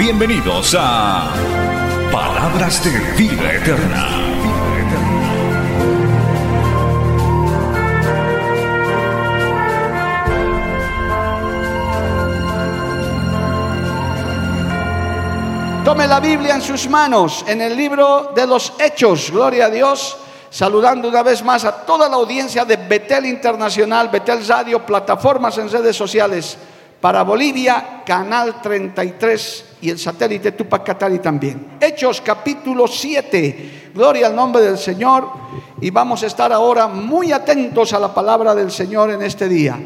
Bienvenidos a Palabras de Vida Eterna. Tome la Biblia en sus manos, en el libro de los Hechos, gloria a Dios, saludando una vez más a toda la audiencia de Betel Internacional, Betel Radio, plataformas en redes sociales para Bolivia, Canal 33 y el satélite Tupac Katari también. Hechos capítulo 7, gloria al nombre del Señor y vamos a estar ahora muy atentos a la palabra del Señor en este día.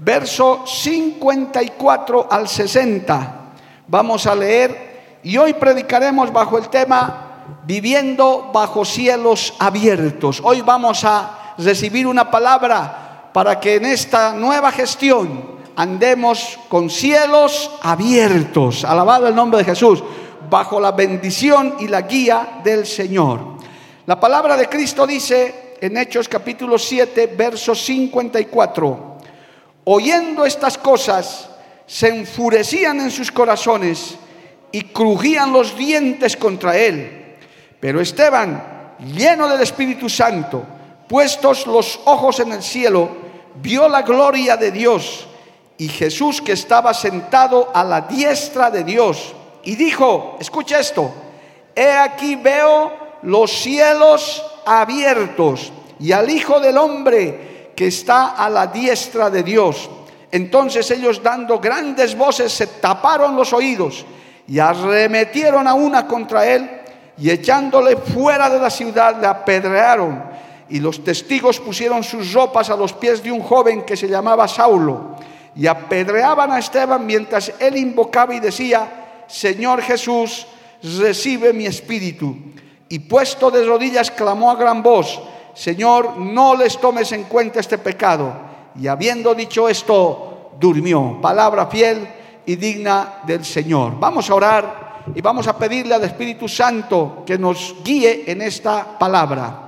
Verso 54 al 60, vamos a leer y hoy predicaremos bajo el tema Viviendo bajo cielos abiertos. Hoy vamos a recibir una palabra para que en esta nueva gestión andemos con cielos abiertos. Alabado el nombre de Jesús, bajo la bendición y la guía del Señor. La palabra de Cristo dice en Hechos capítulo 7, verso 54, oyendo estas cosas, se enfurecían en sus corazones y crujían los dientes contra él. Pero Esteban, lleno del Espíritu Santo, puestos los ojos en el cielo, vio la gloria de Dios y Jesús que estaba sentado a la diestra de Dios. Y dijo, escucha esto, he aquí veo los cielos abiertos y al Hijo del Hombre que está a la diestra de Dios. Entonces ellos dando grandes voces se taparon los oídos y arremetieron a una contra él y echándole fuera de la ciudad le apedrearon. Y los testigos pusieron sus ropas a los pies de un joven que se llamaba Saulo y apedreaban a Esteban mientras él invocaba y decía, Señor Jesús, recibe mi espíritu. Y puesto de rodillas clamó a gran voz, Señor, no les tomes en cuenta este pecado. Y habiendo dicho esto, durmió. Palabra fiel y digna del Señor. Vamos a orar y vamos a pedirle al Espíritu Santo que nos guíe en esta palabra.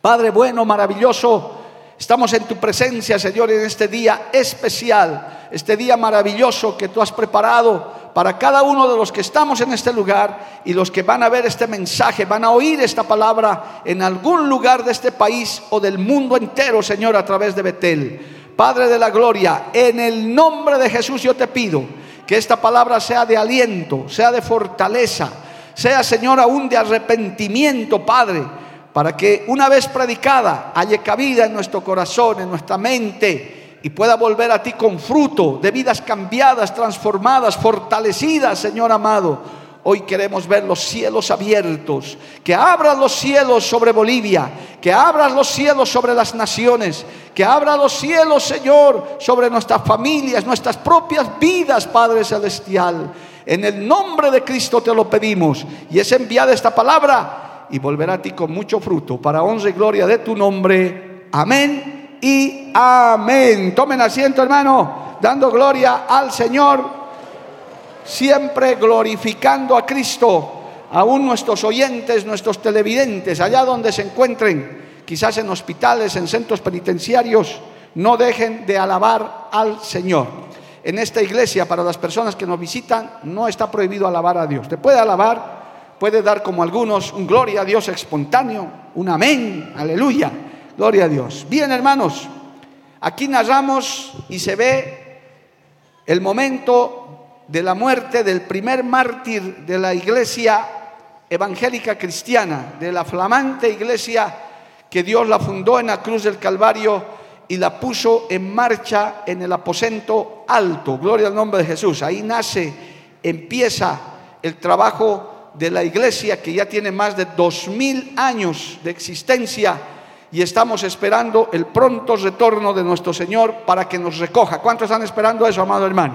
Padre bueno, maravilloso, estamos en tu presencia, Señor, en este día especial, este día maravilloso que tú has preparado para cada uno de los que estamos en este lugar y los que van a ver este mensaje, van a oír esta palabra en algún lugar de este país o del mundo entero, Señor, a través de Betel. Padre de la gloria, en el nombre de Jesús yo te pido que esta palabra sea de aliento, sea de fortaleza, sea, Señor, aún de arrepentimiento, Padre, para que una vez predicada haya cabida en nuestro corazón, en nuestra mente, y pueda volver a ti con fruto de vidas cambiadas, transformadas, fortalecidas, Señor amado Hoy queremos ver los cielos abiertos, que abran los cielos sobre Bolivia, que abran los cielos sobre las naciones, que abran los cielos, Señor, sobre nuestras familias, nuestras propias vidas, Padre Celestial. En el nombre de Cristo te lo pedimos y es enviada esta palabra y volverá a ti con mucho fruto para honra y gloria de tu nombre. Amén y amén. Tomen asiento, hermano, dando gloria al Señor siempre glorificando a Cristo, aún nuestros oyentes, nuestros televidentes, allá donde se encuentren, quizás en hospitales, en centros penitenciarios, no dejen de alabar al Señor. En esta iglesia, para las personas que nos visitan, no está prohibido alabar a Dios. Te puede alabar, puede dar como algunos un gloria a Dios espontáneo, un amén, aleluya, gloria a Dios. Bien, hermanos, aquí narramos y se ve el momento de la muerte del primer mártir de la iglesia evangélica cristiana, de la flamante iglesia que Dios la fundó en la cruz del Calvario y la puso en marcha en el aposento alto. Gloria al nombre de Jesús. Ahí nace, empieza el trabajo de la iglesia que ya tiene más de dos mil años de existencia y estamos esperando el pronto retorno de nuestro Señor para que nos recoja. ¿Cuántos están esperando eso, amado hermano?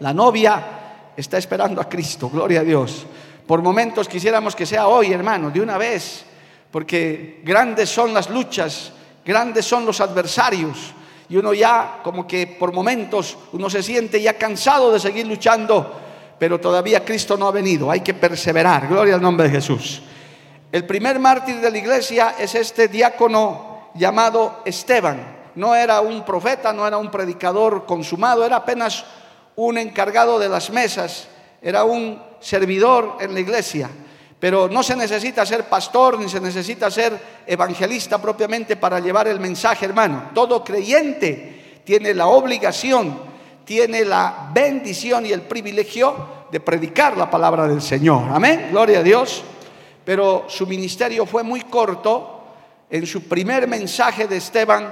La novia está esperando a Cristo, gloria a Dios. Por momentos quisiéramos que sea hoy, hermano, de una vez, porque grandes son las luchas, grandes son los adversarios, y uno ya como que por momentos uno se siente ya cansado de seguir luchando, pero todavía Cristo no ha venido, hay que perseverar, gloria al nombre de Jesús. El primer mártir de la iglesia es este diácono llamado Esteban. No era un profeta, no era un predicador consumado, era apenas un encargado de las mesas, era un servidor en la iglesia. Pero no se necesita ser pastor ni se necesita ser evangelista propiamente para llevar el mensaje, hermano. Todo creyente tiene la obligación, tiene la bendición y el privilegio de predicar la palabra del Señor. Amén, gloria a Dios. Pero su ministerio fue muy corto. En su primer mensaje de Esteban,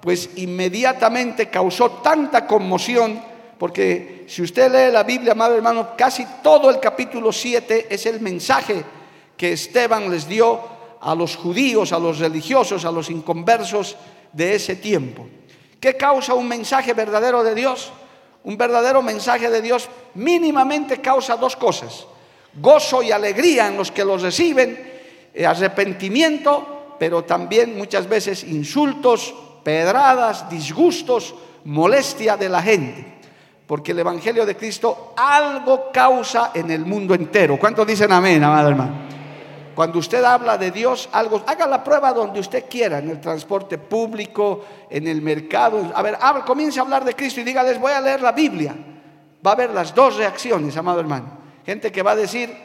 pues inmediatamente causó tanta conmoción, porque si usted lee la Biblia, amado hermano, casi todo el capítulo 7 es el mensaje que Esteban les dio a los judíos, a los religiosos, a los inconversos de ese tiempo. ¿Qué causa un mensaje verdadero de Dios? Un verdadero mensaje de Dios mínimamente causa dos cosas. Gozo y alegría en los que los reciben, eh, arrepentimiento, pero también muchas veces insultos, pedradas, disgustos, molestia de la gente. Porque el Evangelio de Cristo algo causa en el mundo entero. ¿Cuántos dicen amén, amado hermano? Cuando usted habla de Dios, algo, haga la prueba donde usted quiera, en el transporte público, en el mercado. A ver, comience a hablar de Cristo y dígales, voy a leer la Biblia. Va a haber las dos reacciones, amado hermano. Gente que va a decir,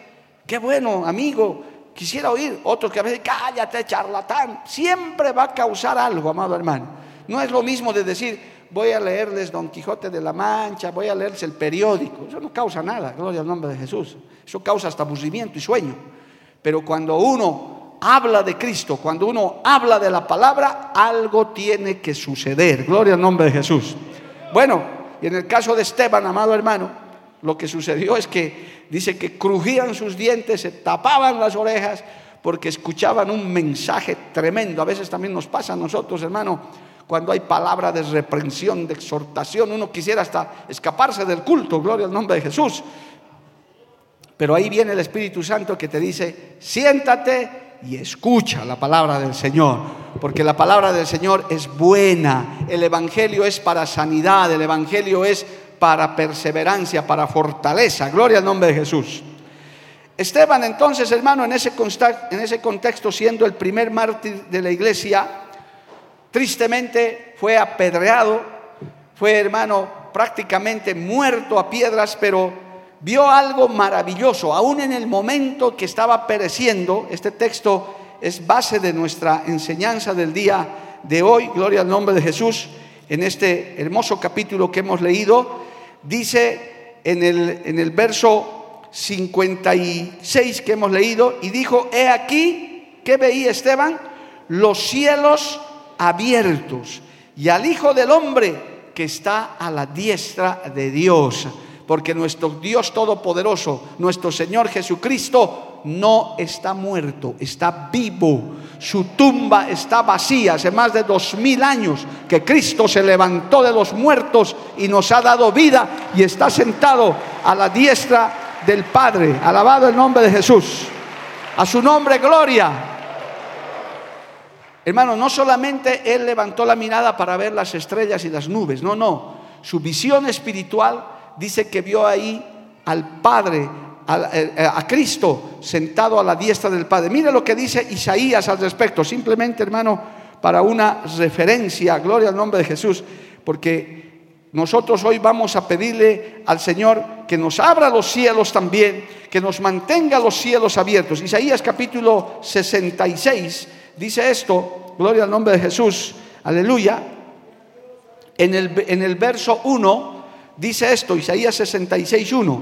qué bueno, amigo, quisiera oír, otros que a veces, cállate, charlatán, siempre va a causar algo, amado hermano. No es lo mismo de decir, voy a leerles Don Quijote de la Mancha, voy a leerles el periódico, eso no causa nada, gloria al nombre de Jesús, eso causa hasta aburrimiento y sueño. Pero cuando uno habla de Cristo, cuando uno habla de la palabra, algo tiene que suceder, gloria al nombre de Jesús. Bueno, y en el caso de Esteban, amado hermano, lo que sucedió es que dice que crujían sus dientes, se tapaban las orejas porque escuchaban un mensaje tremendo. A veces también nos pasa a nosotros, hermano, cuando hay palabra de reprensión, de exhortación, uno quisiera hasta escaparse del culto, gloria al nombre de Jesús. Pero ahí viene el Espíritu Santo que te dice, siéntate y escucha la palabra del Señor, porque la palabra del Señor es buena, el Evangelio es para sanidad, el Evangelio es para perseverancia, para fortaleza. Gloria al nombre de Jesús. Esteban entonces, hermano, en ese, en ese contexto, siendo el primer mártir de la iglesia, tristemente fue apedreado, fue, hermano, prácticamente muerto a piedras, pero vio algo maravilloso, aún en el momento que estaba pereciendo. Este texto es base de nuestra enseñanza del día de hoy, gloria al nombre de Jesús, en este hermoso capítulo que hemos leído dice en el, en el verso 56 que hemos leído, y dijo, he aquí, ¿qué veía Esteban? Los cielos abiertos y al Hijo del Hombre que está a la diestra de Dios. Porque nuestro Dios Todopoderoso, nuestro Señor Jesucristo, no está muerto, está vivo. Su tumba está vacía. Hace más de dos mil años que Cristo se levantó de los muertos y nos ha dado vida y está sentado a la diestra del Padre. Alabado el nombre de Jesús. A su nombre, gloria. Hermano, no solamente Él levantó la mirada para ver las estrellas y las nubes, no, no. Su visión espiritual dice que vio ahí al Padre eh, eh, a, Cristo sentado a la diestra del Padre. Mire lo que dice Isaías al respecto, simplemente hermano, para una referencia, gloria al nombre de Jesús, porque nosotros hoy vamos a pedirle al Señor que nos abra los cielos también, que nos mantenga los cielos abiertos. Isaías capítulo 66 dice esto, gloria al nombre de Jesús, aleluya. En el, en el verso 1 dice esto, Isaías 66, 1.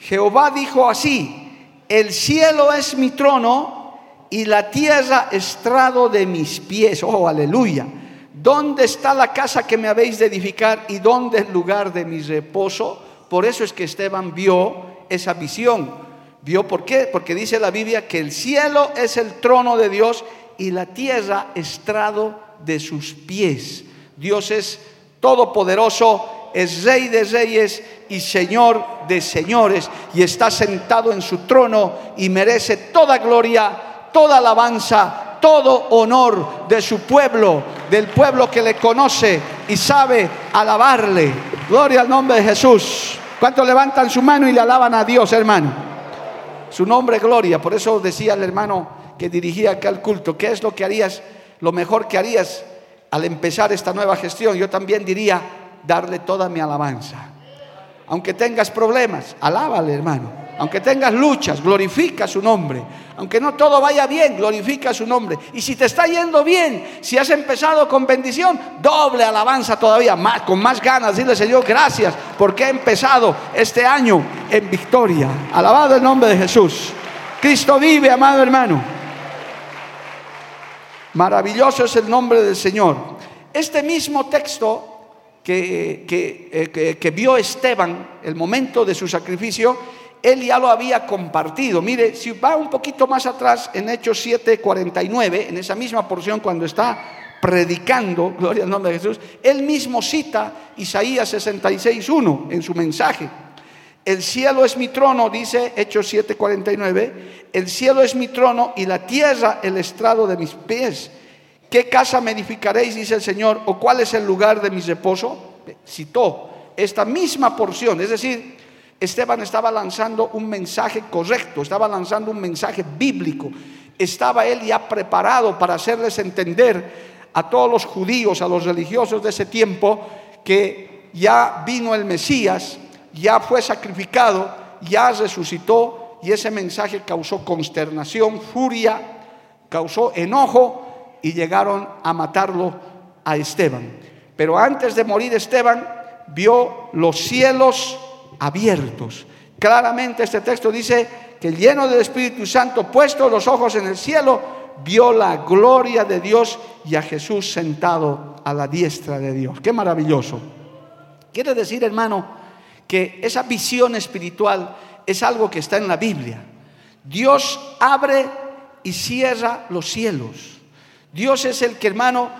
Jehová dijo así, el cielo es mi trono y la tierra estrado de mis pies. Oh, aleluya. ¿Dónde está la casa que me habéis de edificar y dónde el lugar de mi reposo? Por eso es que Esteban vio esa visión. ¿Vio por qué? Porque dice la Biblia que el cielo es el trono de Dios y la tierra estrado de sus pies. Dios es todopoderoso, es rey de reyes y Señor de señores, y está sentado en su trono y merece toda gloria, toda alabanza, todo honor de su pueblo, del pueblo que le conoce y sabe alabarle. Gloria al nombre de Jesús. ¿Cuántos levantan su mano y le alaban a Dios, hermano? Su nombre, gloria. Por eso decía el hermano que dirigía acá el culto, ¿qué es lo que harías, lo mejor que harías al empezar esta nueva gestión? Yo también diría, darle toda mi alabanza. Aunque tengas problemas, alábale, hermano. Aunque tengas luchas, glorifica su nombre. Aunque no todo vaya bien, glorifica su nombre. Y si te está yendo bien, si has empezado con bendición, doble alabanza todavía, más, con más ganas. Dile, Señor, gracias porque he empezado este año en victoria. Alabado el nombre de Jesús. Cristo vive, amado hermano. Maravilloso es el nombre del Señor. Este mismo texto que, que, eh, que vio Esteban, el momento de su sacrificio, él ya lo había compartido. Mire, si va un poquito más atrás en Hechos 7, 49, en esa misma porción cuando está predicando, gloria al nombre de Jesús, él mismo cita Isaías 66, 1 en su mensaje. El cielo es mi trono, dice Hechos 7, 49, el cielo es mi trono y la tierra el estrado de mis pies. ¿Qué casa me edificaréis, dice el Señor, o cuál es el lugar de mi reposo? Citó esta misma porción, es decir, Esteban estaba lanzando un mensaje correcto, estaba lanzando un mensaje bíblico. Estaba él ya preparado para hacerles entender a todos los judíos, a los religiosos de ese tiempo, que ya vino el Mesías, ya fue sacrificado, ya resucitó y ese mensaje causó consternación, furia, causó enojo y llegaron a matarlo a Esteban. Pero antes de morir Esteban vio los cielos abiertos. Claramente este texto dice que lleno del Espíritu Santo, puesto los ojos en el cielo, vio la gloria de Dios y a Jesús sentado a la diestra de Dios. Qué maravilloso. Quiere decir, hermano, que esa visión espiritual es algo que está en la Biblia. Dios abre y cierra los cielos. Dios es el que, hermano,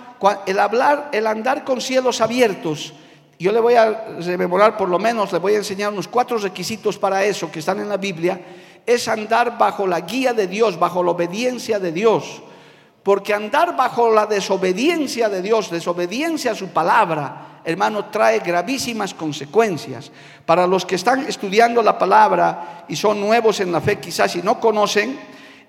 el hablar, el andar con cielos abiertos, yo le voy a rememorar, por lo menos, le voy a enseñar unos cuatro requisitos para eso que están en la Biblia. Es andar bajo la guía de Dios, bajo la obediencia de Dios. Porque andar bajo la desobediencia de Dios, desobediencia a su palabra, hermano, trae gravísimas consecuencias. Para los que están estudiando la palabra y son nuevos en la fe, quizás si no conocen,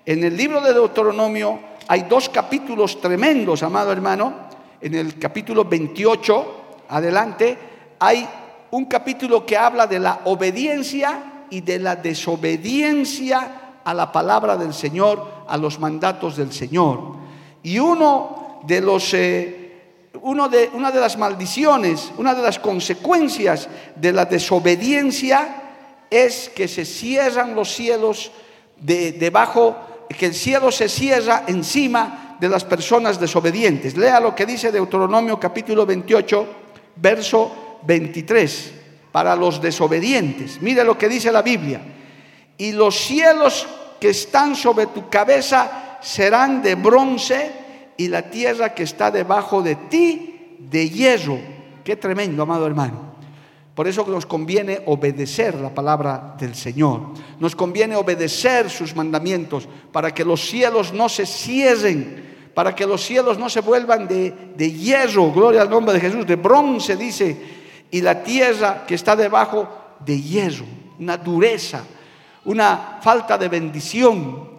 en el libro de Deuteronomio hay dos capítulos tremendos, amado hermano. En el capítulo 28 adelante, hay un capítulo que habla de la obediencia y de la desobediencia a la palabra del Señor, a los mandatos del Señor. Y uno de los, eh, uno de, una de las maldiciones, una de las consecuencias de la desobediencia es que se cierran los cielos de, debajo, que el cielo se cierra encima de las personas desobedientes. Lea lo que dice Deuteronomio capítulo 28 verso 23, para los desobedientes. Mire lo que dice la Biblia. Y los cielos que están sobre tu cabeza serán de bronce y la tierra que está debajo de ti de hierro. Qué tremendo, amado hermano. Por eso nos conviene obedecer la palabra del Señor. Nos conviene obedecer sus mandamientos para que los cielos no se cierren para que los cielos no se vuelvan de, de hierro, gloria al nombre de Jesús, de bronce dice, y la tierra que está debajo de hierro, una dureza, una falta de bendición.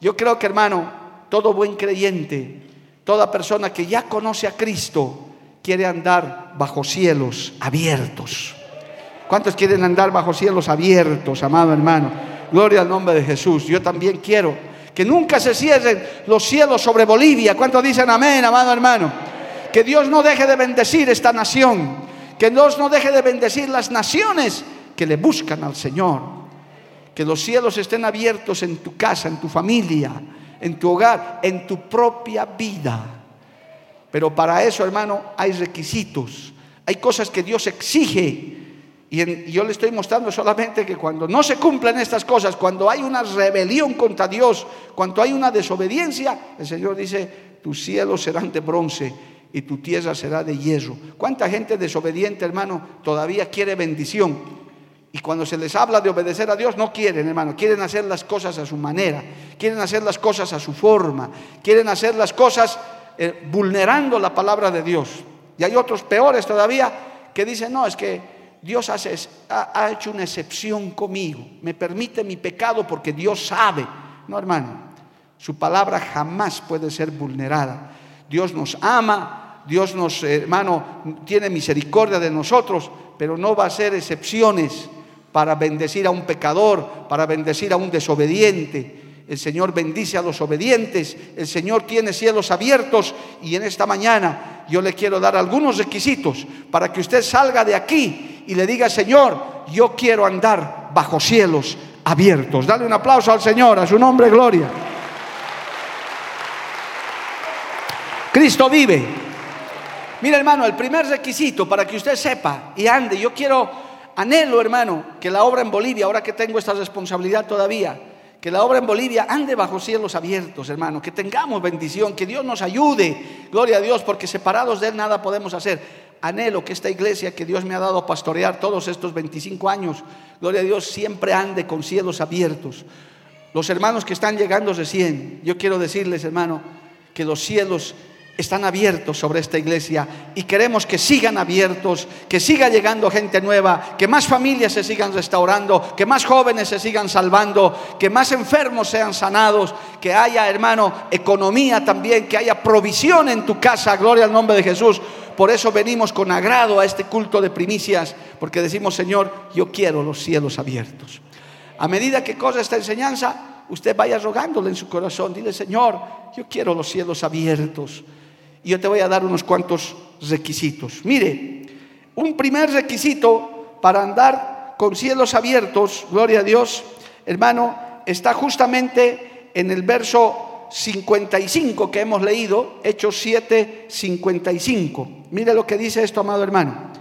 Yo creo que hermano, todo buen creyente, toda persona que ya conoce a Cristo, quiere andar bajo cielos abiertos. ¿Cuántos quieren andar bajo cielos abiertos, amado hermano? Gloria al nombre de Jesús. Yo también quiero que nunca se cierren los cielos sobre Bolivia. ¿Cuántos dicen amén, amado hermano? Que Dios no deje de bendecir esta nación. Que Dios no deje de bendecir las naciones que le buscan al Señor. Que los cielos estén abiertos en tu casa, en tu familia, en tu hogar, en tu propia vida. Pero para eso, hermano, hay requisitos. Hay cosas que Dios exige y, yo le estoy mostrando solamente que cuando no se cumplen estas cosas, cuando hay una rebelión contra Dios, cuando hay una desobediencia, el Señor dice, tus cielos serán de bronce y tu tierra será de hierro. ¿Cuánta gente desobediente, hermano, todavía quiere bendición? Y cuando se les habla de obedecer a Dios, no quieren, hermano, quieren hacer las cosas a su manera, quieren hacer las cosas a su forma, quieren hacer las cosas eh, vulnerando la palabra de Dios. Y hay otros peores todavía que dicen, no, es que Dios hace, ha, ha hecho una excepción conmigo, me permite mi pecado porque Dios sabe. No, hermano, su palabra jamás puede ser vulnerada. Dios nos ama, Dios nos, eh, hermano, tiene misericordia de nosotros, pero no va a ser excepciones para bendecir a un pecador, para bendecir a un desobediente. El Señor bendice a los obedientes, el Señor tiene cielos abiertos y en esta mañana yo le quiero dar algunos requisitos para que usted salga de aquí y le diga, Señor, yo quiero andar bajo cielos abiertos. Dale un aplauso al Señor, a su nombre, gloria. Cristo vive. Mira hermano, el primer requisito para que usted sepa y ande, yo quiero Anhelo, hermano, que la obra en Bolivia, ahora que tengo esta responsabilidad todavía, que la obra en Bolivia ande bajo cielos abiertos, hermano, que tengamos bendición, que Dios nos ayude, gloria a Dios, porque separados de Él nada podemos hacer. Anhelo que esta iglesia que Dios me ha dado a pastorear todos estos 25 años, gloria a Dios, siempre ande con cielos abiertos. Los hermanos que están llegando recién, yo quiero decirles, hermano, que los cielos están abiertos sobre esta iglesia y queremos que sigan abiertos, que siga llegando gente nueva, que más familias se sigan restaurando, que más jóvenes se sigan salvando, que más enfermos sean sanados, que haya, hermano, economía también, que haya provisión en tu casa, gloria al nombre de Jesús. Por eso venimos con agrado a este culto de primicias, porque decimos, Señor, yo quiero los cielos abiertos. A medida que cosa esta enseñanza, usted vaya rogándole en su corazón, dile, Señor, yo quiero los cielos abiertos. Y yo te voy a dar unos cuantos requisitos. Mire, un primer requisito para andar con cielos abiertos, gloria a Dios, hermano, está justamente en el verso 55 que hemos leído, Hechos 7, 55. Mire lo que dice esto, amado hermano.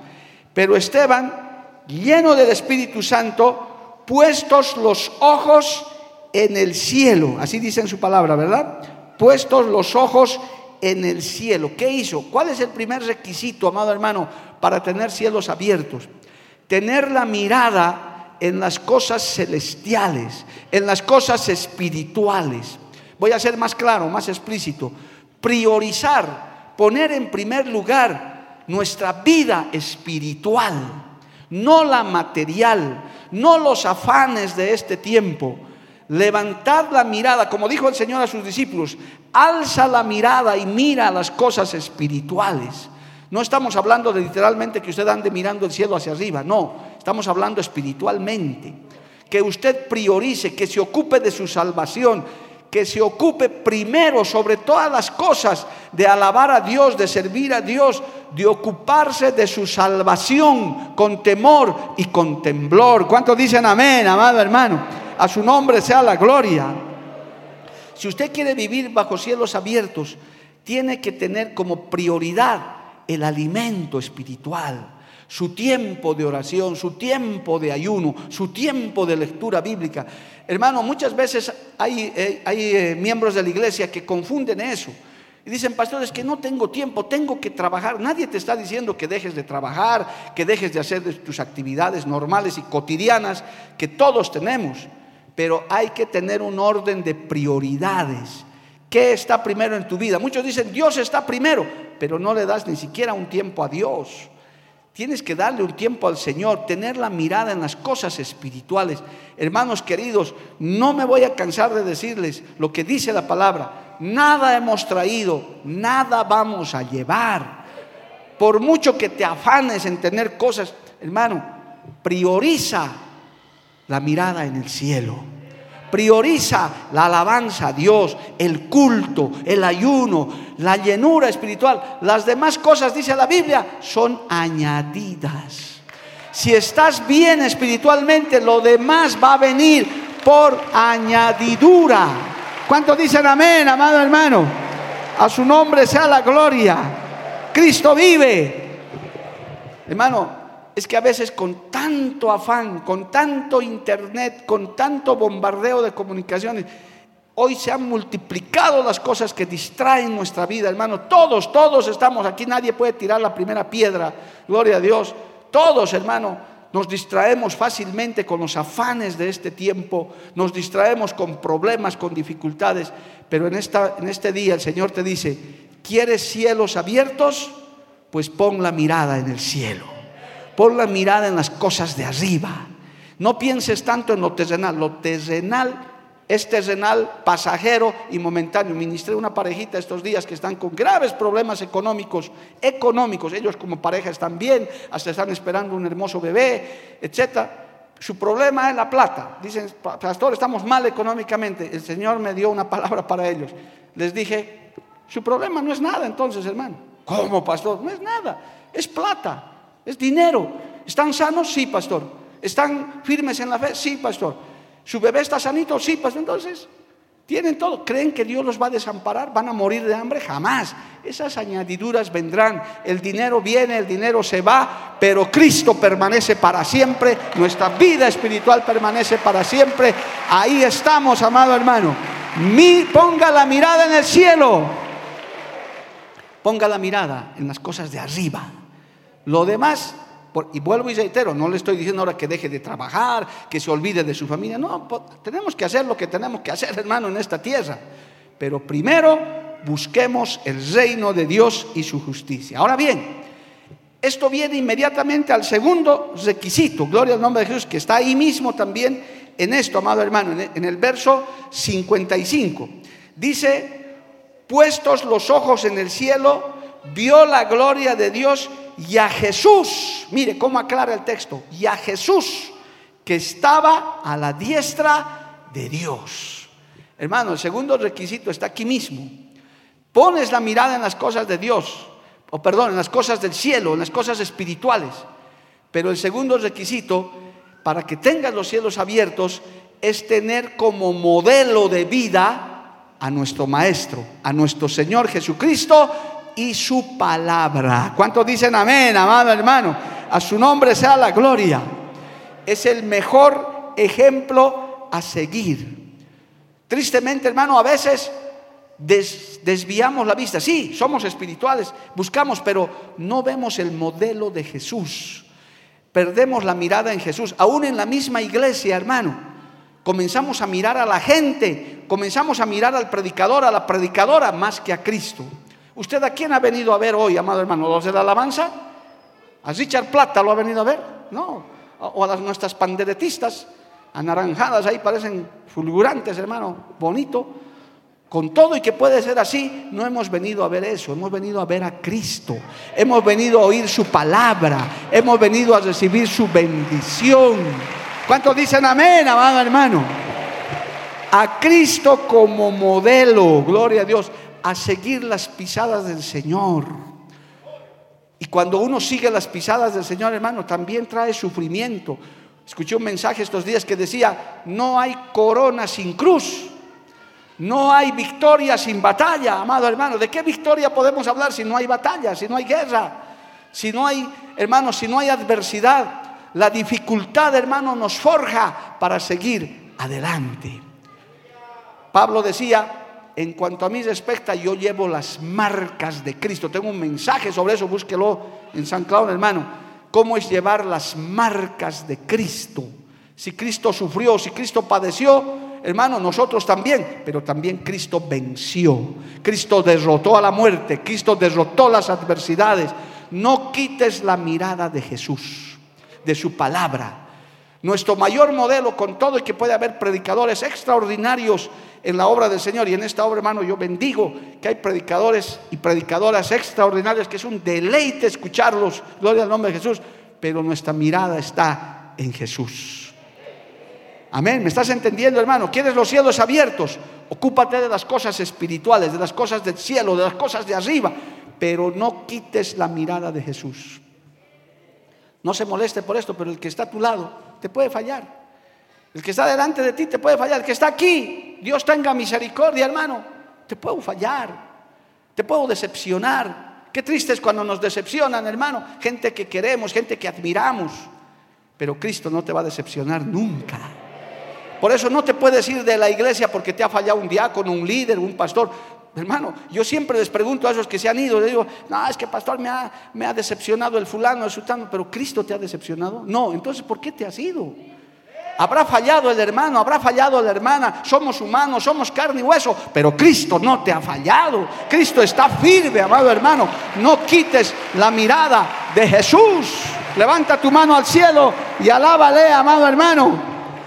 Pero Esteban, lleno del Espíritu Santo, puestos los ojos en el cielo, así dice en su palabra, ¿verdad? Puestos los ojos en el cielo. ¿Qué hizo? ¿Cuál es el primer requisito, amado hermano, para tener cielos abiertos? Tener la mirada en las cosas celestiales, en las cosas espirituales. Voy a ser más claro, más explícito. Priorizar, poner en primer lugar nuestra vida espiritual, no la material, no los afanes de este tiempo levantad la mirada, como dijo el Señor a sus discípulos, alza la mirada y mira las cosas espirituales. No estamos hablando de literalmente que usted ande mirando el cielo hacia arriba, no, estamos hablando espiritualmente. Que usted priorice, que se ocupe de su salvación, que se ocupe primero sobre todas las cosas de alabar a Dios, de servir a Dios, de ocuparse de su salvación con temor y con temblor. ¿Cuántos dicen amén, amado hermano? A su nombre sea la gloria. Si usted quiere vivir bajo cielos abiertos, tiene que tener como prioridad el alimento espiritual, su tiempo de oración, su tiempo de ayuno, su tiempo de lectura bíblica. Hermano, muchas veces hay, eh, hay eh, miembros de la iglesia que confunden eso. Y dicen, pastores, que no tengo tiempo, tengo que trabajar. Nadie te está diciendo que dejes de trabajar, que dejes de hacer tus actividades normales y cotidianas que todos tenemos pero hay que tener un orden de prioridades. ¿Qué está primero en tu vida? Muchos dicen, Dios está primero, pero no le das ni siquiera un tiempo a Dios. Tienes que darle un tiempo al Señor, tener la mirada en las cosas espirituales. Hermanos queridos, no me voy a cansar de decirles lo que dice la palabra. Nada hemos traído, nada vamos a llevar. Por mucho que te afanes en tener cosas, hermano, prioriza la mirada en el cielo. Prioriza la alabanza a Dios, el culto, el ayuno, la llenura espiritual. Las demás cosas, dice la Biblia, son añadidas. Si estás bien espiritualmente, lo demás va a venir por añadidura. ¿Cuántos dicen amén, amado hermano? A su nombre sea la gloria. Cristo vive. Hermano, es que a veces con tanto afán, con tanto internet, con tanto bombardeo de comunicaciones, hoy se han multiplicado las cosas que distraen nuestra vida, hermano. Todos, todos estamos aquí, nadie puede tirar la primera piedra, gloria a Dios. Todos, hermano, nos distraemos fácilmente con los afanes de este tiempo, nos distraemos con problemas, con dificultades, pero en, esta, en este día el Señor te dice, ¿quieres cielos abiertos? Pues pon la mirada en el cielo, pon la mirada en las cosas de arriba. No pienses tanto en lo terrenal, lo terrenal es terrenal, pasajero y momentáneo. Ministré una parejita estos días que están con graves problemas económicos, económicos. Ellos como pareja están bien, hasta están esperando un hermoso bebé, etc. Su problema es la plata. Dicen, pastor, estamos mal económicamente. El Señor me dio una palabra para ellos. Les dije, su problema no es nada entonces, hermano. ¿Cómo, pastor? No es nada. Es plata, es dinero. ¿Están sanos? Sí, pastor. ¿Están firmes en la fe? Sí, pastor. ¿Su bebé está sanito? Sí, pues entonces tienen todo. ¿Creen que Dios los va a desamparar? ¿Van a morir de hambre? Jamás. Esas añadiduras vendrán. El dinero viene, el dinero se va, pero Cristo permanece para siempre. Nuestra vida espiritual permanece para siempre. Ahí estamos, amado hermano. ponga la mirada en el cielo. Ponga la mirada en las cosas de arriba. Lo demás y vuelvo y reitero, no le estoy diciendo ahora que deje de trabajar, que se olvide de su familia. No, tenemos que hacer lo que tenemos que hacer, hermano, en esta tierra. Pero primero busquemos el reino de Dios y su justicia. Ahora bien, esto viene inmediatamente al segundo requisito, gloria al nombre de Jesús, que está ahí mismo también en esto, amado hermano, en el verso 55. Dice, puestos los ojos en el cielo, vio la gloria de Dios y a Jesús, mire cómo aclara el texto, y a Jesús que estaba a la diestra de Dios. Hermano, el segundo requisito está aquí mismo. Pones la mirada en las cosas de Dios, o perdón, en las cosas del cielo, en las cosas espirituales. Pero el segundo requisito para que tengas los cielos abiertos es tener como modelo de vida a nuestro Maestro, a nuestro Señor Jesucristo, y su palabra. ¿Cuántos dicen amén, amado hermano? A su nombre sea la gloria. Es el mejor ejemplo a seguir. Tristemente, hermano, a veces desviamos la vista. Sí, somos espirituales, buscamos, pero no vemos el modelo de Jesús. Perdemos la mirada en Jesús. Aún en la misma iglesia, hermano, comenzamos a mirar a la gente, comenzamos a mirar al predicador, a la predicadora, más que a Cristo. ¿Usted a quién ha venido a ver hoy, amado hermano? ¿Los de la alabanza? ¿A Richard Plata lo ha venido a ver? No. O a las nuestras panderetistas, anaranjadas, ahí parecen fulgurantes, hermano, bonito. Con todo y que puede ser así, no hemos venido a ver eso, hemos venido a ver a Cristo, hemos venido a oír su palabra, hemos venido a recibir su bendición. ¿Cuántos dicen amén, amado hermano? A Cristo como modelo, gloria a Dios a seguir las pisadas del Señor. Y cuando uno sigue las pisadas del Señor, hermano, también trae sufrimiento. Escuché un mensaje estos días que decía, no hay corona sin cruz. No hay victoria sin batalla, amado hermano. ¿De qué victoria podemos hablar si no hay batalla, si no hay guerra, si no hay, hermano, si no hay adversidad? La dificultad, hermano, nos forja para seguir adelante. Pablo decía, en cuanto a mí respecta, yo llevo las marcas de Cristo. Tengo un mensaje sobre eso, búsquelo en San Claudio, hermano. ¿Cómo es llevar las marcas de Cristo? Si Cristo sufrió, si Cristo padeció, hermano, nosotros también, pero también Cristo venció. Cristo derrotó a la muerte, Cristo derrotó las adversidades. No quites la mirada de Jesús, de su palabra. Nuestro mayor modelo con todo y que puede haber predicadores extraordinarios en la obra del Señor. Y en esta obra, hermano, yo bendigo que hay predicadores y predicadoras extraordinarias, que es un deleite escucharlos, gloria al nombre de Jesús, pero nuestra mirada está en Jesús. Amén, ¿me estás entendiendo, hermano? ¿Quieres los cielos abiertos? Ocúpate de las cosas espirituales, de las cosas del cielo, de las cosas de arriba, pero no quites la mirada de Jesús. No se moleste por esto, pero el que está a tu lado te puede fallar. El que está delante de ti te puede fallar. El que está aquí, Dios tenga misericordia, hermano. Te puedo fallar. Te puedo decepcionar. Qué triste es cuando nos decepcionan, hermano. Gente que queremos, gente que admiramos. Pero Cristo no te va a decepcionar nunca. Por eso no te puedes ir de la iglesia porque te ha fallado un diácono, un líder, un pastor. Hermano, yo siempre les pregunto a esos que se han ido, les digo, no, es que pastor me ha, me ha decepcionado el fulano, el sultano, pero Cristo te ha decepcionado. No, entonces, ¿por qué te has ido? Habrá fallado el hermano, habrá fallado la hermana, somos humanos, somos carne y hueso, pero Cristo no te ha fallado. Cristo está firme, amado hermano. No quites la mirada de Jesús. Levanta tu mano al cielo y alábale, amado hermano.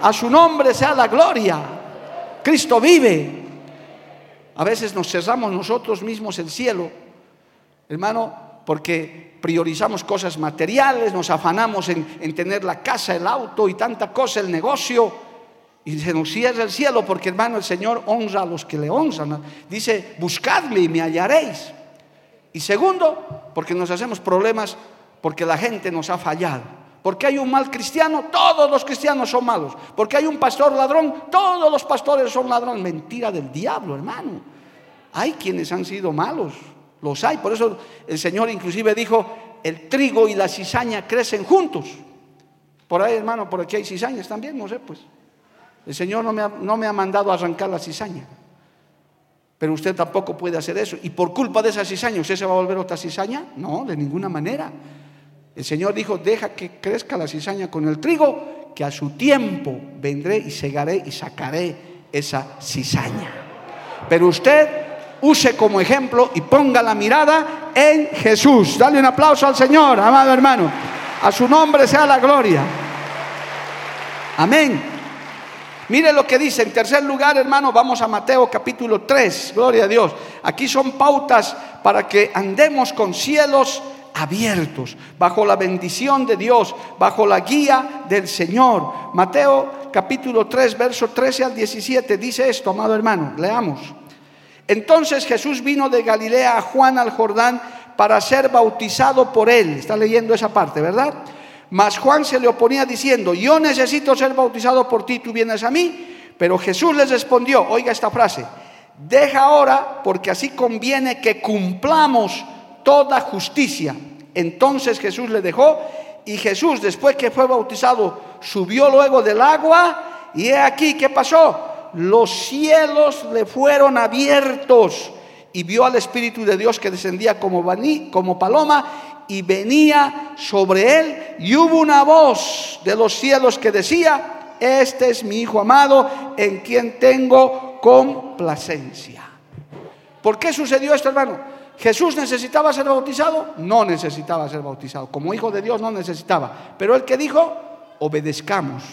A su nombre sea la gloria. Cristo vive. A veces nos cerramos nosotros mismos el cielo, hermano, porque priorizamos cosas materiales, nos afanamos en, tener la casa, el auto y tanta cosa, el negocio, y se nos cierra el cielo porque hermano el Señor honra a los que le honran. Dice, buscadme y me hallaréis. Y segundo, porque nos hacemos problemas porque la gente nos ha fallado. Porque hay un mal cristiano, todos los cristianos son malos. Porque hay un pastor ladrón, todos los pastores son ladrones. Mentira del diablo, hermano. Hay quienes han sido malos. Los hay. Por eso el Señor inclusive dijo, el trigo y la cizaña crecen juntos. Por ahí, hermano, por aquí hay cizañas también, no sé, pues. El Señor no me ha, no me ha mandado a arrancar la cizaña. Pero usted tampoco puede hacer eso. Y por culpa de esa cizaña, ¿usted se va a volver otra cizaña? No, de ninguna manera. El Señor dijo, deja que crezca la cizaña con el trigo, que a su tiempo vendré y segaré y sacaré esa cizaña. Pero usted use como ejemplo y ponga la mirada en Jesús. Dale un aplauso al Señor, amado hermano. A su nombre sea la gloria. Amén. Mire lo que dice. En tercer lugar, hermano, vamos a Mateo capítulo 3. Gloria a Dios. Aquí son pautas para que andemos con cielos abiertos, bajo la bendición de Dios, bajo la guía del Señor. Mateo capítulo 3, verso 13 al 17 dice esto, amado hermano. Leamos. Entonces Jesús vino de Galilea a Juan al Jordán para ser bautizado por él. Está leyendo esa parte, ¿verdad? Mas Juan se le oponía diciendo, yo necesito ser bautizado por ti, tú vienes a mí. Pero Jesús les respondió, oiga esta frase, deja ahora porque así conviene que cumplamos toda justicia. Entonces Jesús le dejó y Jesús después que fue bautizado subió luego del agua y he aquí, ¿qué pasó? Los cielos le fueron abiertos y vio al Espíritu de Dios que descendía como, paloma y venía sobre él y hubo una voz de los cielos que decía, este es mi Hijo amado en quien tengo complacencia. ¿Por qué sucedió esto, hermano? ¿Jesús necesitaba ser bautizado? No necesitaba ser bautizado. Como hijo de Dios no necesitaba. Pero el que dijo, obedezcamos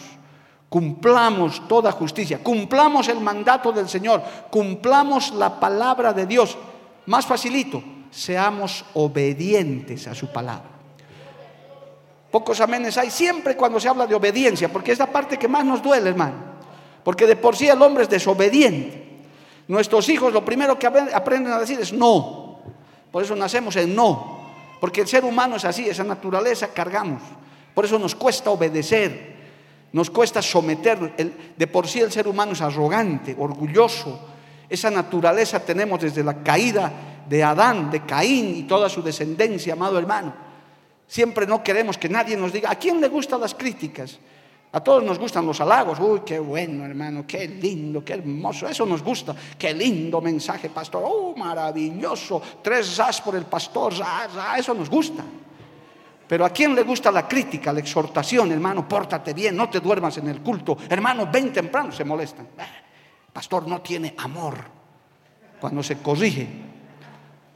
Cumplamos toda justicia, cumplamos el mandato del Señor, cumplamos la palabra de Dios. Más facilito, seamos obedientes a su palabra. Pocos amenes hay siempre cuando se habla de obediencia, porque es la parte que más nos duele, hermano. Porque de por sí el hombre es desobediente. Nuestros hijos lo primero que aprenden a decir es no. Por eso nacemos en no. Porque el ser humano es así, esa naturaleza cargamos. Por eso nos cuesta obedecer. Nos cuesta someter, de por sí el ser humano es arrogante, orgulloso. Esa naturaleza tenemos desde la caída de Adán, de Caín y toda su descendencia, amado hermano. Siempre no queremos que nadie nos diga, ¿a quién le gustan las críticas? A todos nos gustan los halagos. Uy, qué bueno, hermano, qué lindo, qué hermoso. Eso nos gusta. Qué lindo mensaje, pastor. Oh, maravilloso. Tres as por el pastor. Eso nos gusta. Pero ¿a quién le gusta la crítica, la exhortación? Hermano, pórtate bien, no te duermas en el culto. Hermano, ven temprano, se molestan. Pastor no tiene amor cuando se corrige.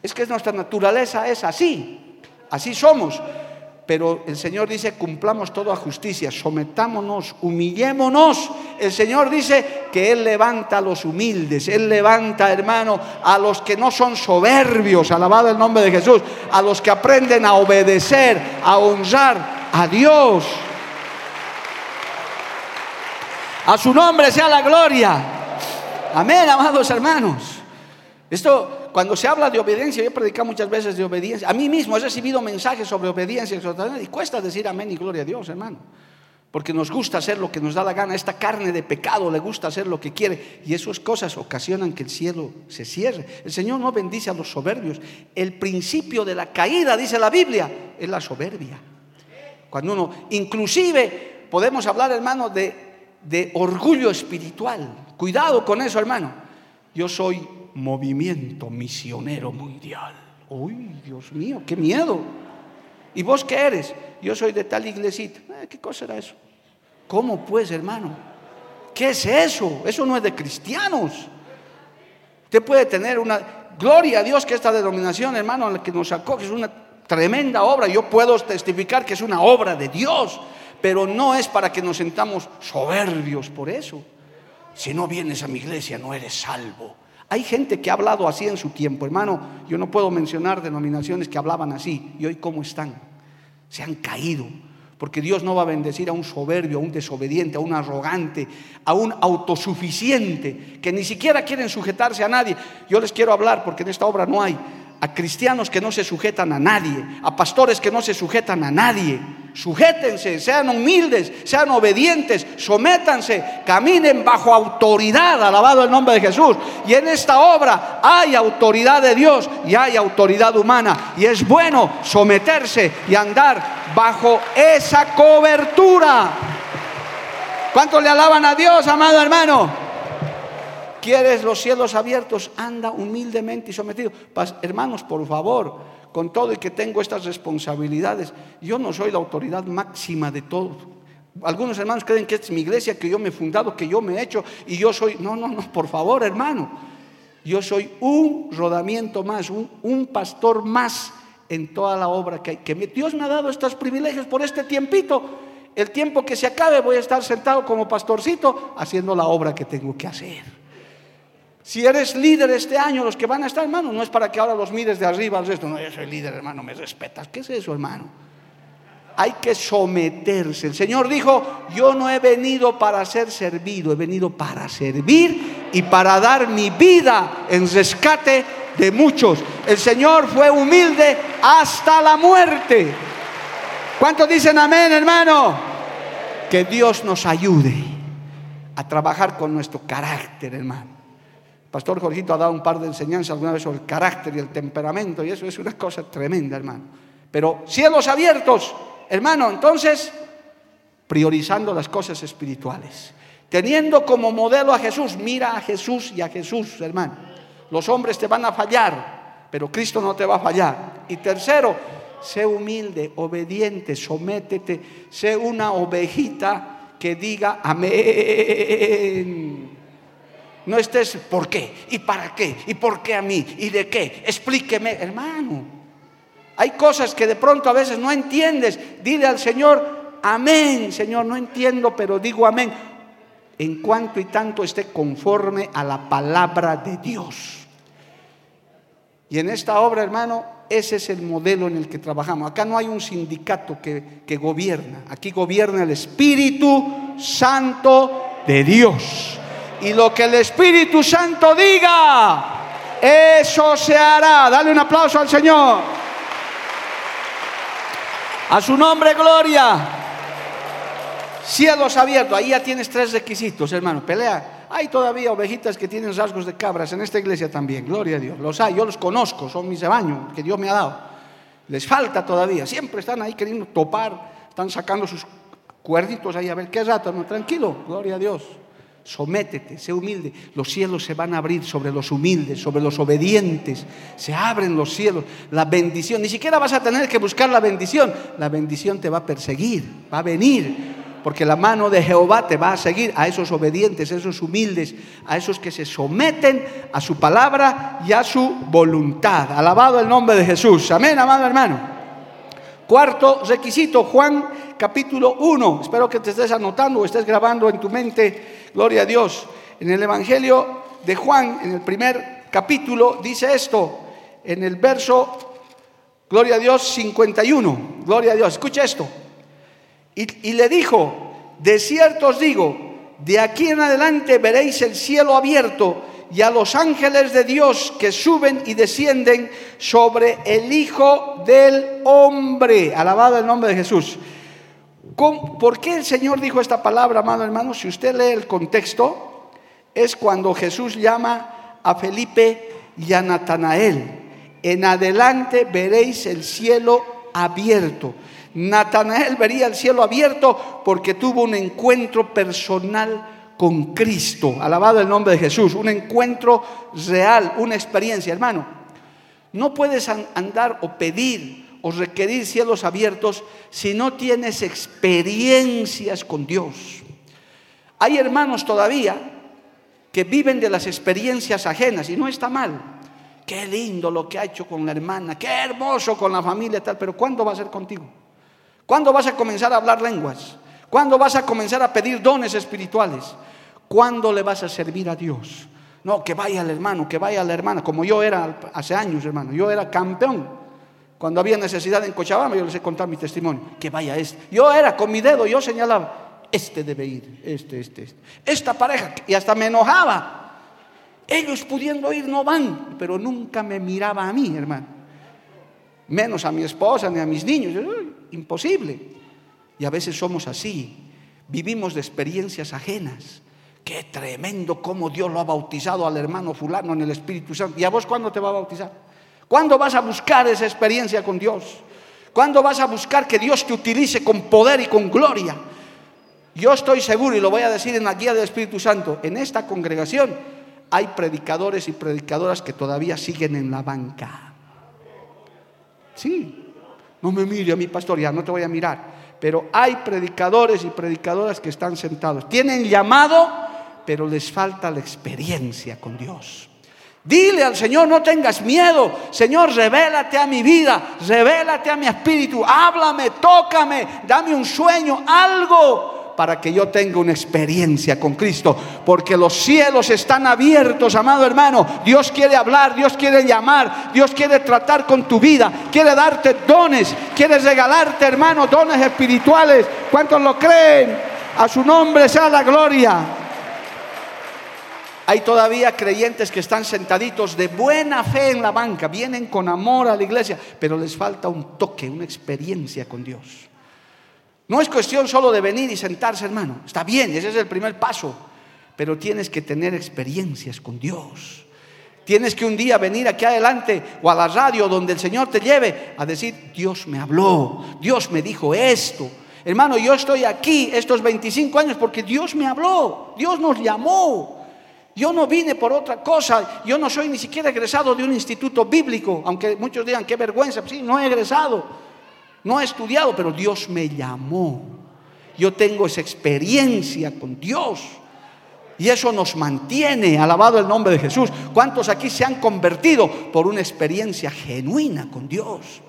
Es que nuestra naturaleza es así. Así somos. Pero el Señor dice, cumplamos toda justicia, sometámonos, humillémonos. El Señor dice que Él levanta a los humildes, Él levanta, hermano, a los que no son soberbios, alabado el nombre de Jesús, a los que aprenden a obedecer, a honrar a Dios. A su nombre sea la gloria. Amén, amados hermanos. Esto cuando se habla de obediencia, yo he predicado muchas veces de obediencia. A mí mismo he recibido mensajes sobre obediencia y cuesta decir amén y gloria a Dios, hermano. Porque nos gusta hacer lo que nos da la gana. Esta carne de pecado le gusta hacer lo que quiere. Y esas cosas ocasionan que el cielo se cierre. El Señor no bendice a los soberbios. El principio de la caída, dice la Biblia, es la soberbia. Cuando uno, inclusive, podemos hablar, hermano, de, de orgullo espiritual. Cuidado con eso, hermano. Yo soy movimiento misionero mundial. Uy, Dios mío, qué miedo. ¿Y vos qué eres? Yo soy de tal iglesita. Eh, ¿Qué cosa era eso? ¿Cómo pues, hermano? ¿Qué es eso? Eso no es de cristianos. Usted puede tener una gloria a Dios que esta denominación, hermano, la que nos sacó, que es una tremenda obra. Yo puedo testificar que es una obra de Dios, pero no es para que nos sentamos soberbios por eso. Si no vienes a mi iglesia, no eres salvo. Hay gente que ha hablado así en su tiempo, hermano. Yo no puedo mencionar denominaciones que hablaban así. ¿Y hoy cómo están? Se han caído. Porque Dios no va a bendecir a un soberbio, a un desobediente, a un arrogante, a un autosuficiente, que ni siquiera quieren sujetarse a nadie. Yo les quiero hablar porque en esta obra no hay a cristianos que no se sujetan a nadie, a pastores que no se sujetan a nadie. Sujétense, sean humildes, sean obedientes, sométanse, caminen bajo autoridad, alabado el nombre de Jesús. Y en esta obra hay autoridad de Dios y hay autoridad humana. Y es bueno someterse y andar bajo esa cobertura. ¿Cuánto le alaban a Dios, amado hermano? ¿Quieres los cielos abiertos? Anda humildemente y sometido. hermanos, por favor, con todo y que tengo estas responsabilidades, yo no soy la autoridad máxima de todo. Algunos hermanos creen que es mi iglesia, que yo me he fundado, que yo me he hecho y yo soy... No, no, no, por favor, hermano. Yo soy un rodamiento más, un, pastor más en toda la obra que, que Dios me ha dado estos privilegios por este tiempito. El tiempo que se acabe voy a estar sentado como pastorcito haciendo la obra que tengo que hacer. Si eres líder este año, los que van a estar, hermano, no es para que ahora los mires de arriba al resto. No, yo soy líder, hermano, me respetas. ¿Qué es eso, hermano? Hay que someterse. El Señor dijo, yo no he venido para ser servido, he venido para servir y para dar mi vida en rescate de muchos. El Señor fue humilde hasta la muerte. ¿Cuántos dicen amén, hermano? Que Dios nos ayude a trabajar con nuestro carácter, hermano. Pastor Jorgito ha dado un par de enseñanzas alguna vez sobre el carácter y el temperamento y eso es una cosa tremenda, hermano. Pero cielos abiertos, hermano, entonces priorizando las cosas espirituales. Teniendo como modelo a Jesús, mira a Jesús y a Jesús, hermano. Los hombres te van a fallar, pero Cristo no te va a fallar. Y tercero, sé humilde, obediente, sométete, sé una ovejita que diga amén. No estés por qué y para qué y por qué a mí y de qué. Explíqueme, hermano. Hay cosas que de pronto a veces no entiendes. Dile al Señor, amén, Señor, no entiendo, pero digo amén. En cuanto y tanto esté conforme a la palabra de Dios. Y en esta obra, hermano, ese es el modelo en el que trabajamos. Acá no hay un sindicato que, que gobierna. Aquí gobierna el Espíritu Santo de Dios. Y lo que el Espíritu Santo diga, eso se hará. Dale un aplauso al Señor. A su nombre, gloria. Cielos abiertos. Ahí ya tienes tres requisitos, hermano. Pelea. Hay todavía ovejitas que tienen rasgos de cabras en esta iglesia también. Gloria a Dios. Los hay, yo los conozco, son mis rebaños que Dios me ha dado. Les falta todavía. Siempre están ahí queriendo topar. Están sacando sus cuerditos ahí a ver qué rato. No, tranquilo. Gloria a Dios sométete, sé humilde. Los cielos se van a abrir sobre los humildes, sobre los obedientes. Se abren los cielos. La bendición, ni siquiera vas a tener que buscar la bendición. La bendición te va a perseguir, va a venir. Porque la mano de Jehová te va a seguir a esos obedientes, a esos humildes, a esos que se someten a su palabra y a su voluntad. Alabado el nombre de Jesús. Amén, amado hermano. Cuarto requisito, Juan capítulo 1. Espero que te estés anotando o estés grabando en tu mente Gloria a Dios. En el Evangelio de Juan, en el primer capítulo, dice esto, en el verso, Gloria a Dios, 51. Gloria a Dios. Escucha esto. Y, y le dijo, de cierto os digo, de aquí en adelante veréis el cielo abierto y a los ángeles de Dios que suben y descienden sobre el Hijo del Hombre. Alabado el nombre de Jesús. ¿Por qué el Señor dijo esta palabra, amado hermano? Si usted lee el contexto, es cuando Jesús llama a Felipe y a Natanael. En adelante veréis el cielo abierto. Natanael vería el cielo abierto porque tuvo un encuentro personal con Cristo. Alabado el nombre de Jesús. Un encuentro real, una experiencia, hermano. No puedes andar o pedir o requerir cielos abiertos si no tienes experiencias con Dios. Hay hermanos todavía que viven de las experiencias ajenas y no está mal. Qué lindo lo que ha hecho con la hermana, qué hermoso con la familia tal, pero ¿cuándo va a ser contigo? ¿Cuándo vas a comenzar a hablar lenguas? ¿Cuándo vas a comenzar a pedir dones espirituales? ¿Cuándo le vas a servir a Dios? No, que vaya el hermano, que vaya la hermana, como yo era hace años, hermano. Yo era campeón. Cuando había necesidad en Cochabamba, yo les he contado mi testimonio. Que vaya este. Yo era con mi dedo, yo señalaba, este debe ir, este, este, este. Esta pareja, y hasta me enojaba. Ellos pudiendo ir no van, pero nunca me miraba a mí, hermano. Menos a mi esposa ni a mis niños. Imposible. Y a veces somos así. Vivimos de experiencias ajenas. Qué tremendo cómo Dios lo ha bautizado al hermano fulano en el Espíritu Santo. ¿Y a vos cuándo te va a bautizar? ¿Cuándo vas a buscar esa experiencia con Dios? ¿Cuándo vas a buscar que Dios te utilice con poder y con gloria? Yo estoy seguro, y lo voy a decir en la guía del Espíritu Santo, en esta congregación hay predicadores y predicadoras que todavía siguen en la banca. Sí, no me mire a mi pastor, ya no te voy a mirar. Pero hay predicadores y predicadoras que están sentados. Tienen llamado pero les falta la experiencia con Dios. Dile al Señor, no tengas miedo. Señor, revélate a mi vida, revélate a mi espíritu, háblame, tócame, dame un sueño, algo para que yo tenga una experiencia con Cristo. Porque los cielos están abiertos, amado hermano. Dios quiere hablar, Dios quiere llamar, Dios quiere tratar con tu vida, quiere darte dones, quiere regalarte, hermano, dones espirituales. ¿Cuántos lo creen? A su nombre sea la gloria. Hay todavía creyentes que están sentaditos de buena fe en la banca, vienen con amor a la iglesia, pero les falta un toque, una experiencia con Dios. No es cuestión solo de venir y sentarse, hermano. Está bien, ese es el primer paso, pero tienes que tener experiencias con Dios. Tienes que un día venir aquí adelante o a la radio donde el Señor te lleve a decir, Dios me habló, Dios me dijo esto. Hermano, yo estoy aquí estos 25 años porque Dios me habló, Dios nos llamó. Yo no vine por otra cosa, yo no soy ni siquiera egresado de un instituto bíblico, aunque muchos digan qué vergüenza, sí, no he egresado, no he estudiado, pero Dios me llamó. Yo tengo esa experiencia con Dios. Y eso nos mantiene, alabado el nombre de Jesús. ¿Cuántos aquí se han convertido por una experiencia genuina con Dios?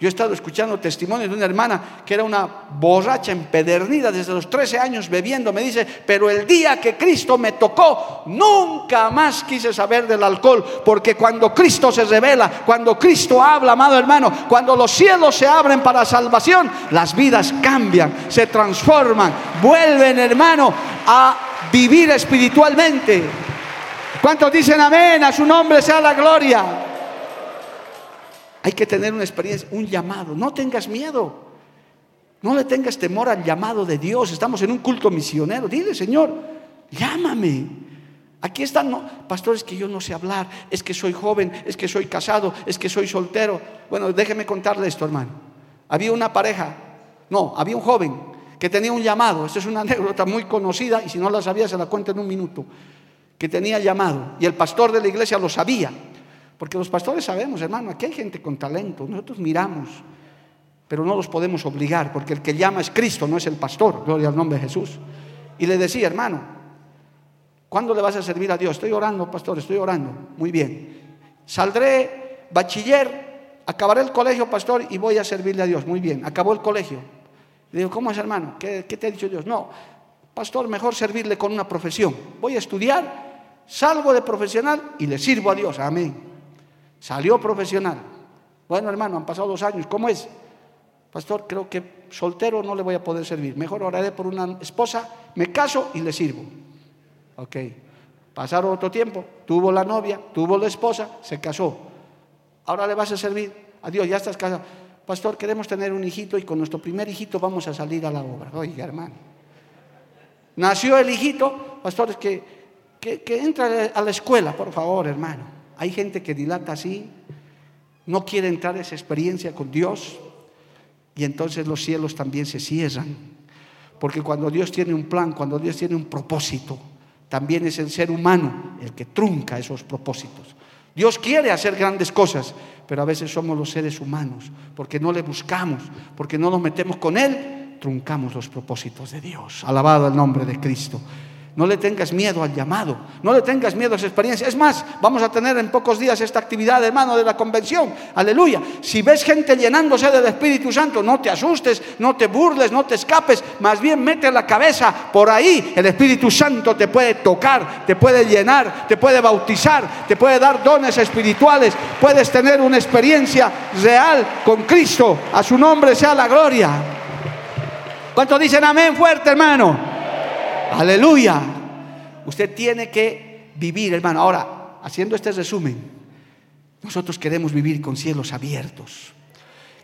Yo he estado escuchando testimonios de una hermana que era una borracha empedernida desde los 13 años bebiendo. Me dice, pero el día que Cristo me tocó, nunca más quise saber del alcohol, porque cuando Cristo se revela, cuando Cristo habla, amado hermano, cuando los cielos se abren para salvación, las vidas cambian, se transforman, vuelven, hermano, a vivir espiritualmente. ¿Cuántos dicen amén? A su nombre sea la gloria. Hay que tener una experiencia, un llamado. No tengas miedo. No le tengas temor al llamado de Dios. Estamos en un culto misionero. Dile, Señor, llámame. Aquí están, no, pastores, que yo no sé hablar, es que soy joven, es que soy casado, es que soy soltero. Bueno, déjeme contarle esto, hermano. Había una pareja, no, había un joven que tenía un llamado. Esta es una anécdota muy conocida y si no la sabía se la cuento en un minuto. Que tenía llamado y el pastor de la iglesia lo sabía. Porque los pastores sabemos, hermano, aquí hay gente con talento, nosotros miramos, pero no los podemos obligar, porque el que llama es Cristo, no es el pastor, gloria al nombre de Jesús. Y le decía, hermano, ¿cuándo le vas a servir a Dios? Estoy orando, pastor, estoy orando. Muy bien. Saldré bachiller, acabaré el colegio, pastor, y voy a servirle a Dios. Muy bien, acabó el colegio. Le digo, ¿cómo es, hermano? ¿Qué, qué te ha dicho Dios? No, pastor, mejor servirle con una profesión. Voy a estudiar, salgo de profesional y le sirvo a Dios. Amén. Salió profesional. Bueno, hermano, han pasado dos años. ¿Cómo es? Pastor, creo que soltero no le voy a poder servir. Mejor oraré por una esposa, me caso y le sirvo. Ok. Pasaron otro tiempo, tuvo la novia, tuvo la esposa, se casó. Ahora le vas a servir. Adiós, ya estás casado. Pastor, queremos tener un hijito y con nuestro primer hijito vamos a salir a la obra. Oiga, hermano. Nació el hijito, pastor, que, que, que entra a la escuela, por favor, hermano. Hay gente que dilata así, no quiere entrar a esa experiencia con Dios y entonces los cielos también se cierran. Porque cuando Dios tiene un plan, cuando Dios tiene un propósito, también es el ser humano el que trunca esos propósitos. Dios quiere hacer grandes cosas, pero a veces somos los seres humanos, porque no le buscamos, porque no nos metemos con Él, truncamos los propósitos de Dios. Alabado el nombre de Cristo. No le tengas miedo al llamado, no le tengas miedo a esa experiencia. Es más, vamos a tener en pocos días esta actividad, hermano, de la convención. Aleluya. Si ves gente llenándose del Espíritu Santo, no te asustes, no te burles, no te escapes. Más bien mete la cabeza por ahí. El Espíritu Santo te puede tocar, te puede llenar, te puede bautizar, te puede dar dones espirituales. Puedes tener una experiencia real con Cristo. A su nombre sea la gloria. ¿Cuántos dicen amén fuerte, hermano? Aleluya. Usted tiene que vivir, hermano. Ahora, haciendo este resumen, nosotros queremos vivir con cielos abiertos.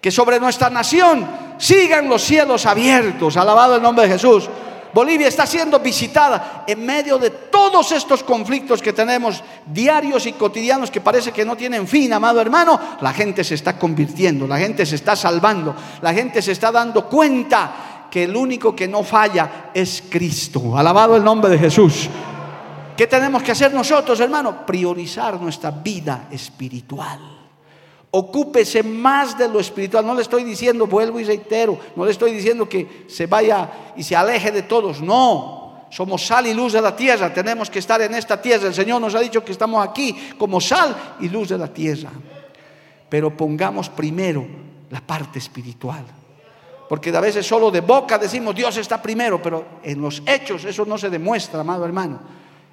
Que sobre nuestra nación sigan los cielos abiertos. Alabado el nombre de Jesús. Bolivia está siendo visitada en medio de todos estos conflictos que tenemos diarios y cotidianos que parece que no tienen fin, amado hermano. La gente se está convirtiendo, la gente se está salvando, la gente se está dando cuenta que el único que no falla es Cristo. Alabado el nombre de Jesús. ¿Qué tenemos que hacer nosotros, hermano? Priorizar nuestra vida espiritual. Ocúpese más de lo espiritual. No le estoy diciendo, vuelvo y reitero, no le estoy diciendo que se vaya y se aleje de todos. No, somos sal y luz de la tierra. Tenemos que estar en esta tierra. El Señor nos ha dicho que estamos aquí como sal y luz de la tierra. Pero pongamos primero la parte espiritual. Porque a veces solo de boca decimos Dios está primero, pero en los hechos eso no se demuestra, amado hermano.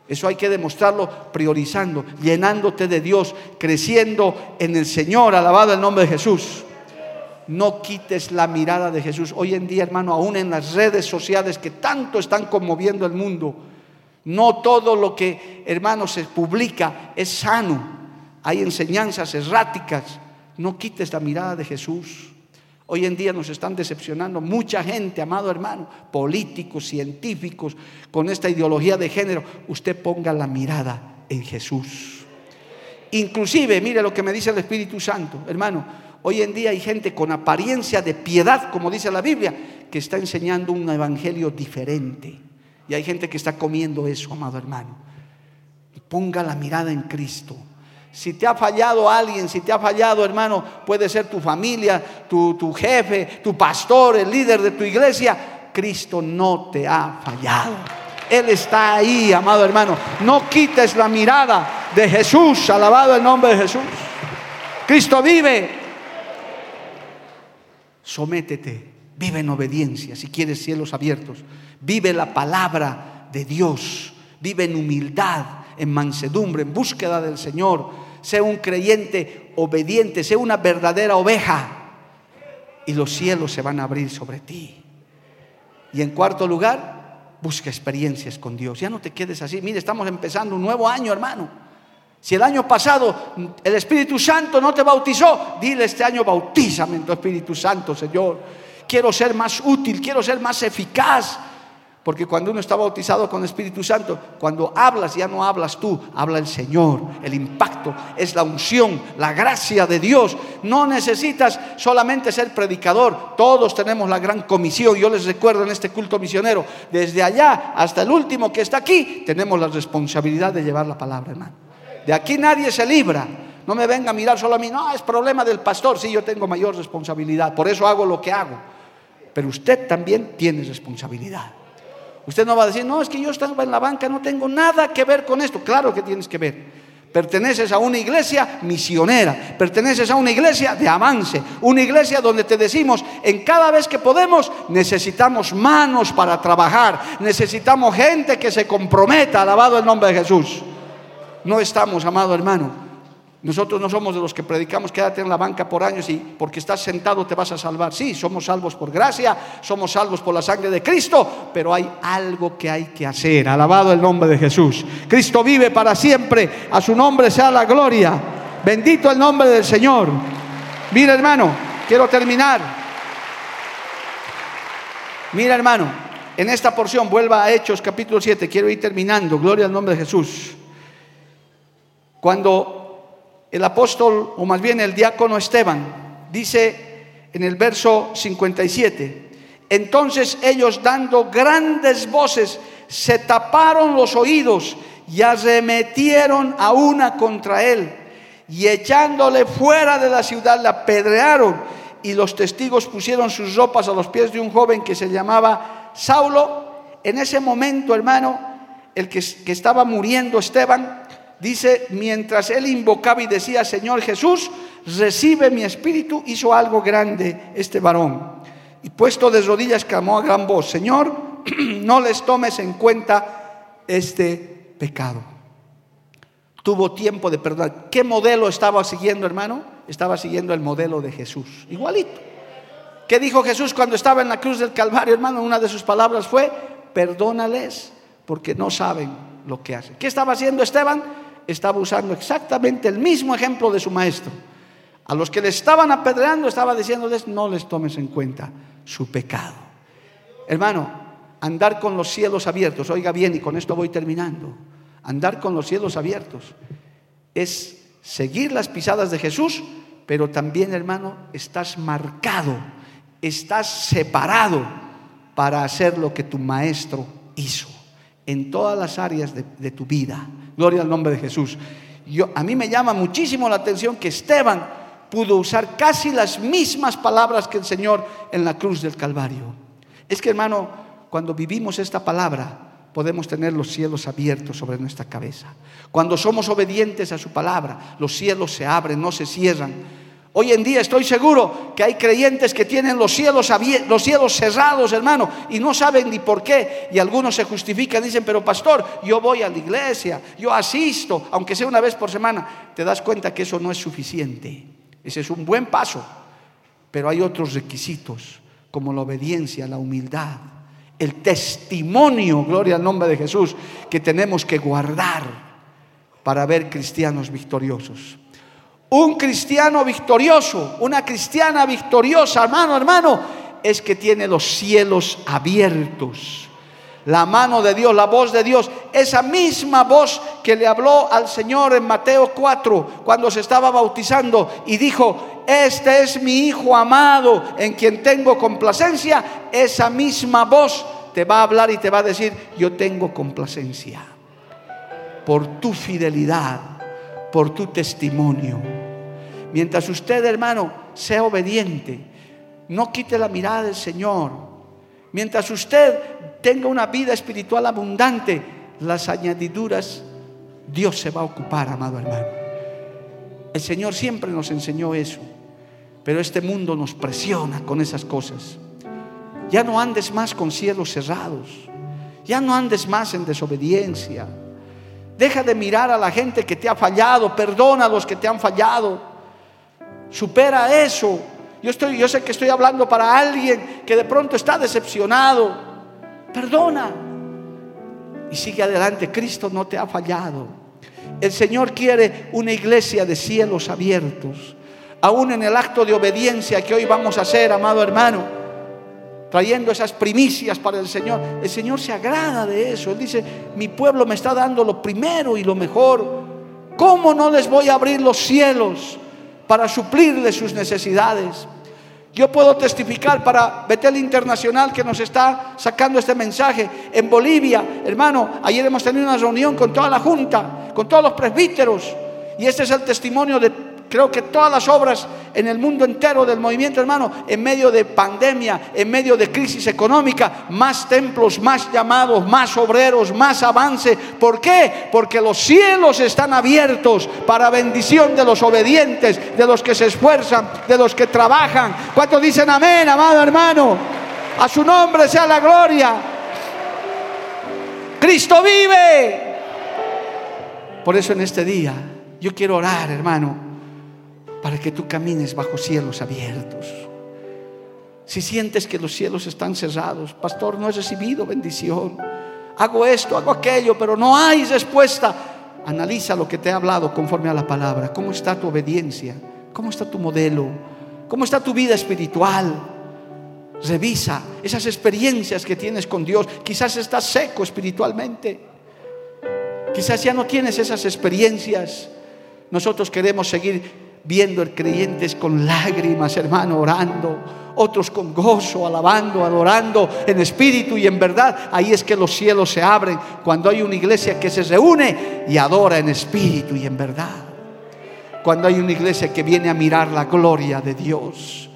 Eso hay que demostrarlo priorizando, llenándote de Dios, creciendo en el Señor, alabado el nombre de Jesús. No quites la mirada de Jesús. Hoy en día, hermano, aún en las redes sociales que tanto están conmoviendo el mundo, no todo lo que, hermano, se publica es sano. Hay enseñanzas erráticas. No quites la mirada de Jesús. Hoy en día nos están decepcionando mucha gente, amado hermano, políticos, científicos, con esta ideología de género. Usted ponga la mirada en Jesús. Inclusive, mire lo que me dice el Espíritu Santo, hermano, hoy en día hay gente con apariencia de piedad, como dice la Biblia, que está enseñando un evangelio diferente. Y hay gente que está comiendo eso, amado hermano. Ponga la mirada en Cristo. Si te ha fallado alguien, si te ha fallado, hermano, puede ser tu familia, tu, tu, jefe, tu pastor, el líder de tu iglesia. Cristo no te ha fallado. Él está ahí, amado hermano. No quites la mirada de Jesús. Alabado el nombre de Jesús. Cristo vive. Sométete. Vive en obediencia si quieres cielos abiertos. Vive la palabra de Dios. Vive en humildad, en mansedumbre, en búsqueda del Señor sea un creyente obediente, sea una verdadera oveja. Y los cielos se van a abrir sobre ti. Y en cuarto lugar, busca experiencias con Dios. Ya no te quedes así. Mire, estamos empezando un nuevo año, hermano. Si el año pasado el Espíritu Santo no te bautizó, dile este año bautízame en tu Espíritu Santo, Señor. Quiero ser más útil, quiero ser más eficaz. Porque cuando uno está bautizado con Espíritu Santo, cuando hablas ya no hablas tú, habla el Señor. El impacto es la unción, la gracia de Dios. No necesitas solamente ser predicador. Todos tenemos la gran comisión. Yo les recuerdo en este culto misionero, desde allá hasta el último que está aquí, tenemos la responsabilidad de llevar la palabra, hermano. De aquí nadie se libra. No me venga a mirar solo a mí. No, es problema del pastor. Sí, yo tengo mayor responsabilidad. Por eso hago lo que hago. Pero usted también tiene responsabilidad. Usted no va a decir, no, es que yo estaba en la banca, no tengo nada que ver con esto. Claro que tienes que ver. Perteneces a una iglesia misionera, perteneces a una iglesia de avance, una iglesia donde te decimos, en cada vez que podemos necesitamos manos para trabajar, necesitamos gente que se comprometa, alabado el nombre de Jesús. No estamos, amado hermano, nosotros no somos de los que predicamos quédate en la banca por años y porque estás sentado te vas a salvar. Sí, somos salvos por gracia, somos salvos por la sangre de Cristo, pero hay algo que hay que hacer. Alabado el nombre de Jesús. Cristo vive para siempre, a su nombre sea la gloria. Bendito el nombre del Señor. Mira hermano, quiero terminar. Mira hermano, en esta porción vuelva a Hechos capítulo 7, quiero ir terminando. Gloria al nombre de Jesús. Cuando el apóstol, o más bien el diácono Esteban, dice en el verso 57, Entonces ellos dando grandes voces se taparon los oídos y arremetieron a una contra él y echándole fuera de la ciudad la apedrearon y los testigos pusieron sus ropas a los pies de un joven que se llamaba Saulo. En ese momento, hermano, el que, que estaba muriendo, Esteban, dice, mientras él invocaba y decía, Señor Jesús, recibe mi espíritu, hizo algo grande este varón. Y puesto de rodillas clamó a gran voz, Señor, no les tomes en cuenta este pecado. Tuvo tiempo de perdonar. ¿Qué modelo estaba siguiendo, hermano? Estaba siguiendo el modelo de Jesús. Igualito. ¿Qué dijo Jesús cuando estaba en la cruz del Calvario, hermano? Una de sus palabras fue, perdónales porque no saben lo que hacen. ¿Qué estaba haciendo Esteban? Estaba usando exactamente el mismo ejemplo de su maestro. A los que le estaban apedreando estaba diciéndoles, no les tomes en cuenta su pecado. Hermano, andar con los cielos abiertos, oiga bien, y con esto voy terminando, andar con los cielos abiertos es seguir las pisadas de Jesús, pero también, hermano, estás marcado, estás separado para hacer lo que tu maestro hizo en todas las áreas de, tu vida. Gloria al nombre de Jesús. Yo, a mí me llama muchísimo la atención que Esteban pudo usar casi las mismas palabras que el Señor en la cruz del Calvario. Es que hermano, cuando vivimos esta palabra, podemos tener los cielos abiertos sobre nuestra cabeza. Cuando somos obedientes a su palabra, los cielos se abren, no se cierran. Hoy en día estoy seguro que hay creyentes que tienen los cielos, los cielos cerrados, hermano, y no saben ni por qué. Y algunos se justifican, dicen, pero pastor, yo voy a la iglesia, yo asisto, aunque sea una vez por semana. Te das cuenta que eso no es suficiente. Ese es un buen paso, pero hay otros requisitos, como la obediencia, la humildad, el testimonio, gloria al nombre de Jesús, que tenemos que guardar para ver cristianos victoriosos. Un cristiano victorioso, una cristiana victoriosa, hermano, hermano, es que tiene los cielos abiertos la mano de Dios, la voz de Dios, esa misma voz que le habló al Señor en Mateo 4 cuando se estaba bautizando y dijo, este es mi Hijo amado en quien tengo complacencia, esa misma voz te va a hablar y te va a decir, yo tengo complacencia por tu fidelidad, por tu testimonio. Mientras usted, hermano, sea obediente, no quite la mirada del Señor. Mientras usted tenga una vida espiritual abundante, las añadiduras, Dios se va a ocupar, amado hermano. El Señor siempre nos enseñó eso, pero este mundo nos presiona con esas cosas. Ya no andes más con cielos cerrados, ya no andes más en desobediencia. Deja de mirar a la gente que te ha fallado, perdona a los que te han fallado. Supera eso. Yo, estoy, yo sé que estoy hablando para alguien que de pronto está decepcionado Perdona. Y sigue adelante. Cristo no te ha fallado. El Señor quiere una iglesia de cielos abiertos. Aún en el acto de obediencia que hoy vamos a hacer, amado hermano, trayendo esas primicias para el Señor. El Señor se agrada de eso. Él dice, mi pueblo me está dando lo primero y lo mejor. ¿Cómo no les voy a abrir los cielos para suplirle sus necesidades? Yo puedo testificar para Betel Internacional que nos está sacando este mensaje. En Bolivia, hermano, ayer hemos tenido una reunión con toda la Junta, con todos los presbíteros. Y este es el testimonio de Creo que todas las obras en el mundo entero del movimiento, hermano, en medio de pandemia, en medio de crisis económica, más templos, más llamados, más obreros, más avance. ¿Por qué? Porque los cielos están abiertos para bendición de los obedientes, de los que se esfuerzan, de los que trabajan. ¿Cuántos dicen amén, amado hermano? A su nombre sea la gloria. Cristo vive. Por eso en este día yo quiero orar, hermano para que tú camines bajo cielos abiertos. Si sientes que los cielos están cerrados, pastor, no he recibido bendición. Hago esto, hago aquello, pero no hay respuesta. Analiza lo que te he hablado conforme a la palabra. ¿Cómo está tu obediencia? ¿Cómo está tu modelo? ¿Cómo está tu vida espiritual? Revisa esas experiencias que tienes con Dios. Quizás estás seco espiritualmente. Quizás ya no tienes esas experiencias. Nosotros queremos seguir viendo el creyentes con lágrimas, hermano, orando, otros con gozo, alabando, adorando en espíritu y en verdad. Ahí es que los cielos se abren cuando hay una iglesia que se reúne y adora en espíritu y en verdad. Cuando hay una iglesia que viene a mirar la gloria de Dios.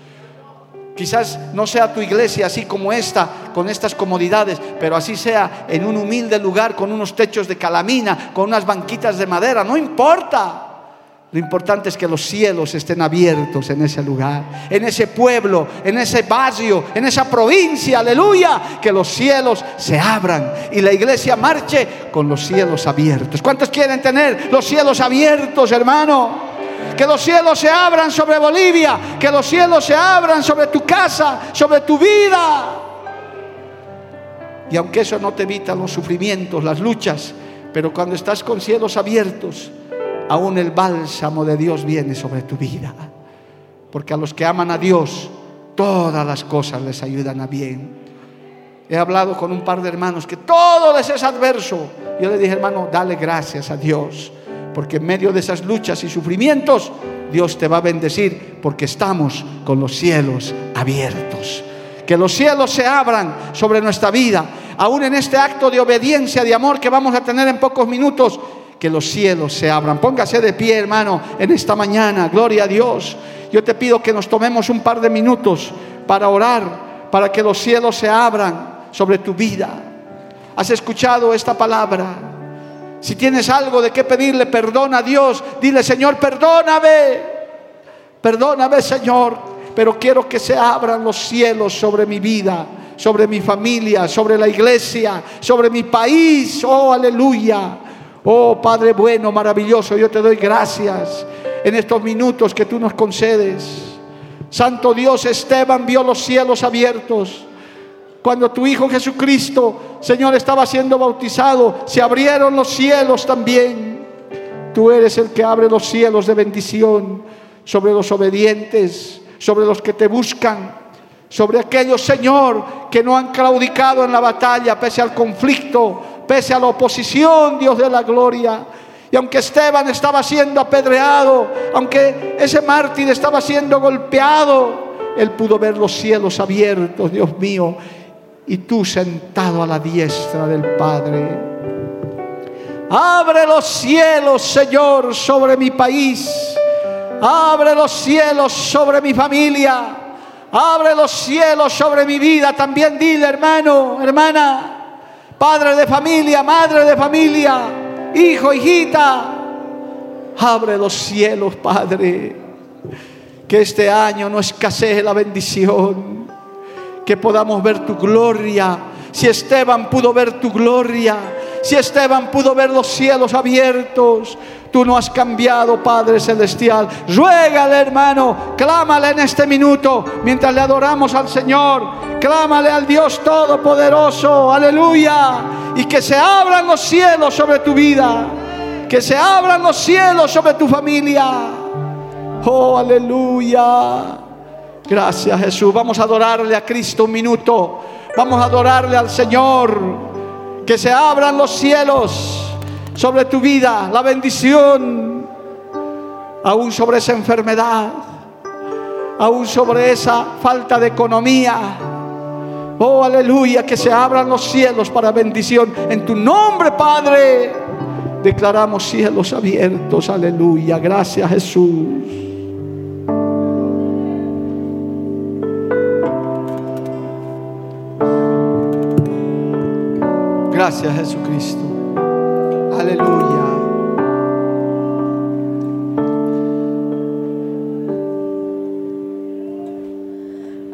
Quizás no sea tu iglesia así como esta, con estas comodidades, pero así sea en un humilde lugar con unos techos de calamina, con unas banquitas de madera, no importa. Lo importante es que los cielos estén abiertos en ese lugar, en ese pueblo, en ese barrio, en esa provincia, aleluya, que los cielos se abran y la iglesia marche con los cielos abiertos. ¿Cuántos quieren tener los cielos abiertos, hermano? Que los cielos se abran sobre Bolivia, que los cielos se abran sobre tu casa, sobre tu vida. Y aunque eso no te evita los sufrimientos, las luchas, pero cuando estás con cielos abiertos, aún el bálsamo de Dios viene sobre tu vida. Porque a los que aman a Dios, todas las cosas les ayudan a bien. He hablado con un par de hermanos que todo les es adverso. Yo le dije, hermano, dale gracias a Dios porque en medio de esas luchas y sufrimientos, Dios te va a bendecir porque estamos con los cielos abiertos. Que los cielos se abran sobre nuestra vida, aún en este acto de obediencia, de amor que vamos a tener en pocos minutos. Que los cielos se abran. Póngase de pie, hermano, en esta mañana. Gloria a Dios. Yo te pido que nos tomemos un par de minutos para orar, para que los cielos se abran sobre tu vida. ¿Has escuchado esta palabra? Si tienes algo de qué pedirle perdón a Dios, dile, Señor, perdóname. Perdóname, Señor, pero quiero que se abran los cielos sobre mi vida, sobre mi familia, sobre la iglesia, sobre mi país. Oh, aleluya. Oh, Padre bueno, maravilloso, yo te doy gracias en estos minutos que tú nos concedes. Santo Dios, Esteban vio los cielos abiertos. Cuando tu Hijo Jesucristo, Señor, estaba siendo bautizado, se abrieron los cielos también. Tú eres el que abre los cielos de bendición sobre los obedientes, sobre los que te buscan, sobre aquellos, Señor, que no han claudicado en la batalla, pese al conflicto, pese a la oposición, Dios de la gloria. Y aunque Esteban estaba siendo apedreado, aunque ese mártir estaba siendo golpeado, él pudo ver los cielos abiertos, Dios mío, y tú sentado a la diestra del Padre. Abre los cielos, Señor, sobre mi país. Abre los cielos sobre mi familia. Abre los cielos sobre mi vida. También dile, hermano, hermana, padre de familia, madre de familia, hijo, hijita. Abre los cielos, Padre. Que este año no escasee la bendición que podamos ver tu gloria. Si Esteban pudo ver tu gloria, si Esteban pudo ver los cielos abiertos, tú no has cambiado, Padre Celestial. Ruégale, hermano, clámale en este minuto mientras le adoramos al Señor. Clámale al Dios Todopoderoso, aleluya. Y que se abran los cielos sobre tu vida, que se abran los cielos sobre tu familia. Oh, aleluya. Gracias Jesús. Vamos a adorarle a Cristo un minuto. Vamos a adorarle al Señor. Que se abran los cielos sobre tu vida, la bendición, aún sobre esa enfermedad, aún sobre esa falta de economía. Oh, aleluya, que se abran los cielos para bendición. En tu nombre, Padre, declaramos cielos abiertos. Aleluya. Gracias, Jesús. Gracias Jesucristo. Aleluya.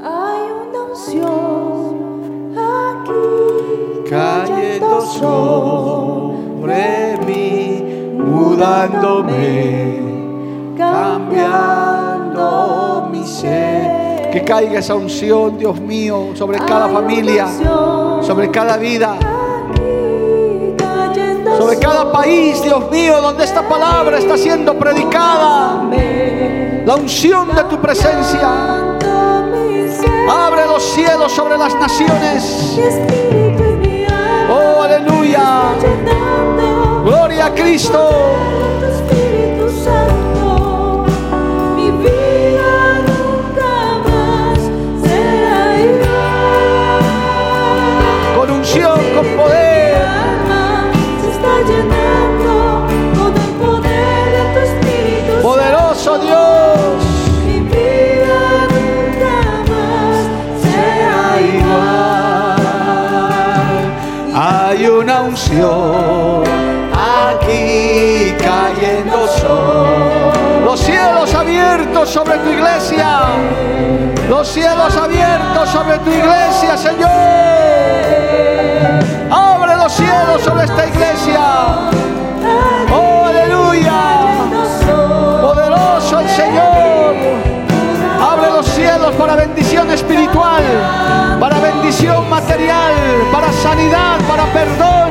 Hay una unción aquí cayendo sobre mí, mudándome, cambiando mi ser. Que caiga esa unción, Dios mío, sobre cada familia, sobre cada vida sobre cada país, Dios mío, donde esta palabra está siendo predicada. La unción de tu presencia. Abre los cielos sobre las naciones. Oh, aleluya. Gloria a Cristo. Hay una unción aquí cayendo sol. los cielos abiertos sobre tu iglesia. Los cielos abiertos sobre tu iglesia, Señor. Abre los cielos sobre esta iglesia. Oh, para bendición espiritual, para bendición material, para sanidad, para perdón,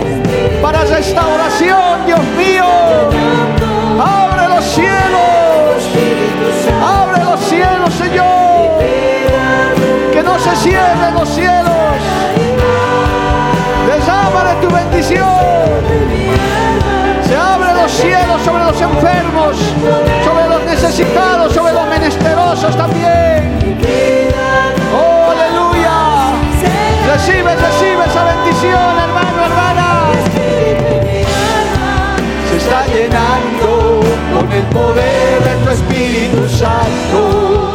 para restauración, Dios mío. Abre los cielos. Abre los cielos, Señor. Que no se cierren los cielos. Desámare tu bendición. Se abren los cielos sobre los enfermos, sobre los necesitados, sobre los menesterosos también. Recibe, recibe esa bendición, hermano, hermana. Se está llenando con el poder de tu Espíritu Santo.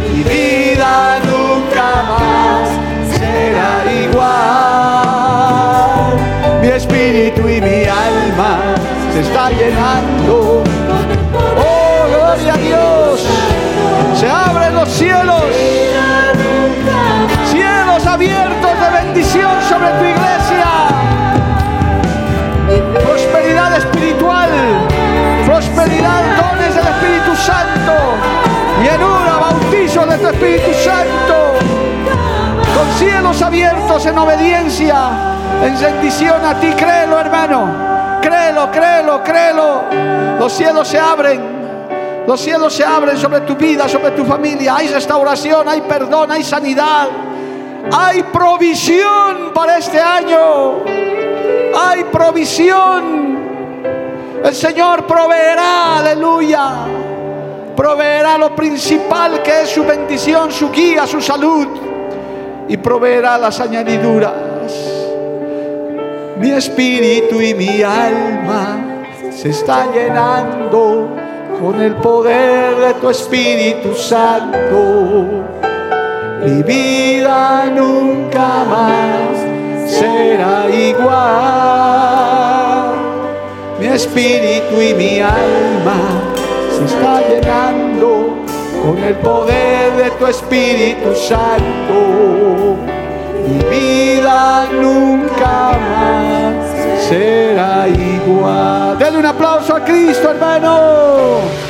Mi vida nunca más será igual. Mi espíritu y mi alma se está llenando. Bendición sobre tu iglesia. Prosperidad espiritual. Prosperidad, dones del Espíritu Santo. Llenura, bautizo de tu Espíritu Santo. Con cielos abiertos en obediencia, en rendición a ti. Créelo, hermano. Créelo, créelo, créelo. Los cielos se abren. Los cielos se abren sobre tu vida, sobre tu familia. Hay restauración, hay perdón, hay sanidad. Hay provisión para este año. Hay provisión. El Señor proveerá, aleluya. Proveerá lo principal que es su bendición, su guía, su salud. Y proveerá las añadiduras. Mi espíritu y mi alma se está llenando con el poder de tu Espíritu Santo. Mi vida nunca más será igual. Mi espíritu y mi alma se está llenando con el poder de tu Espíritu Santo. Mi vida nunca más será igual. Denle un aplauso a Cristo, hermano.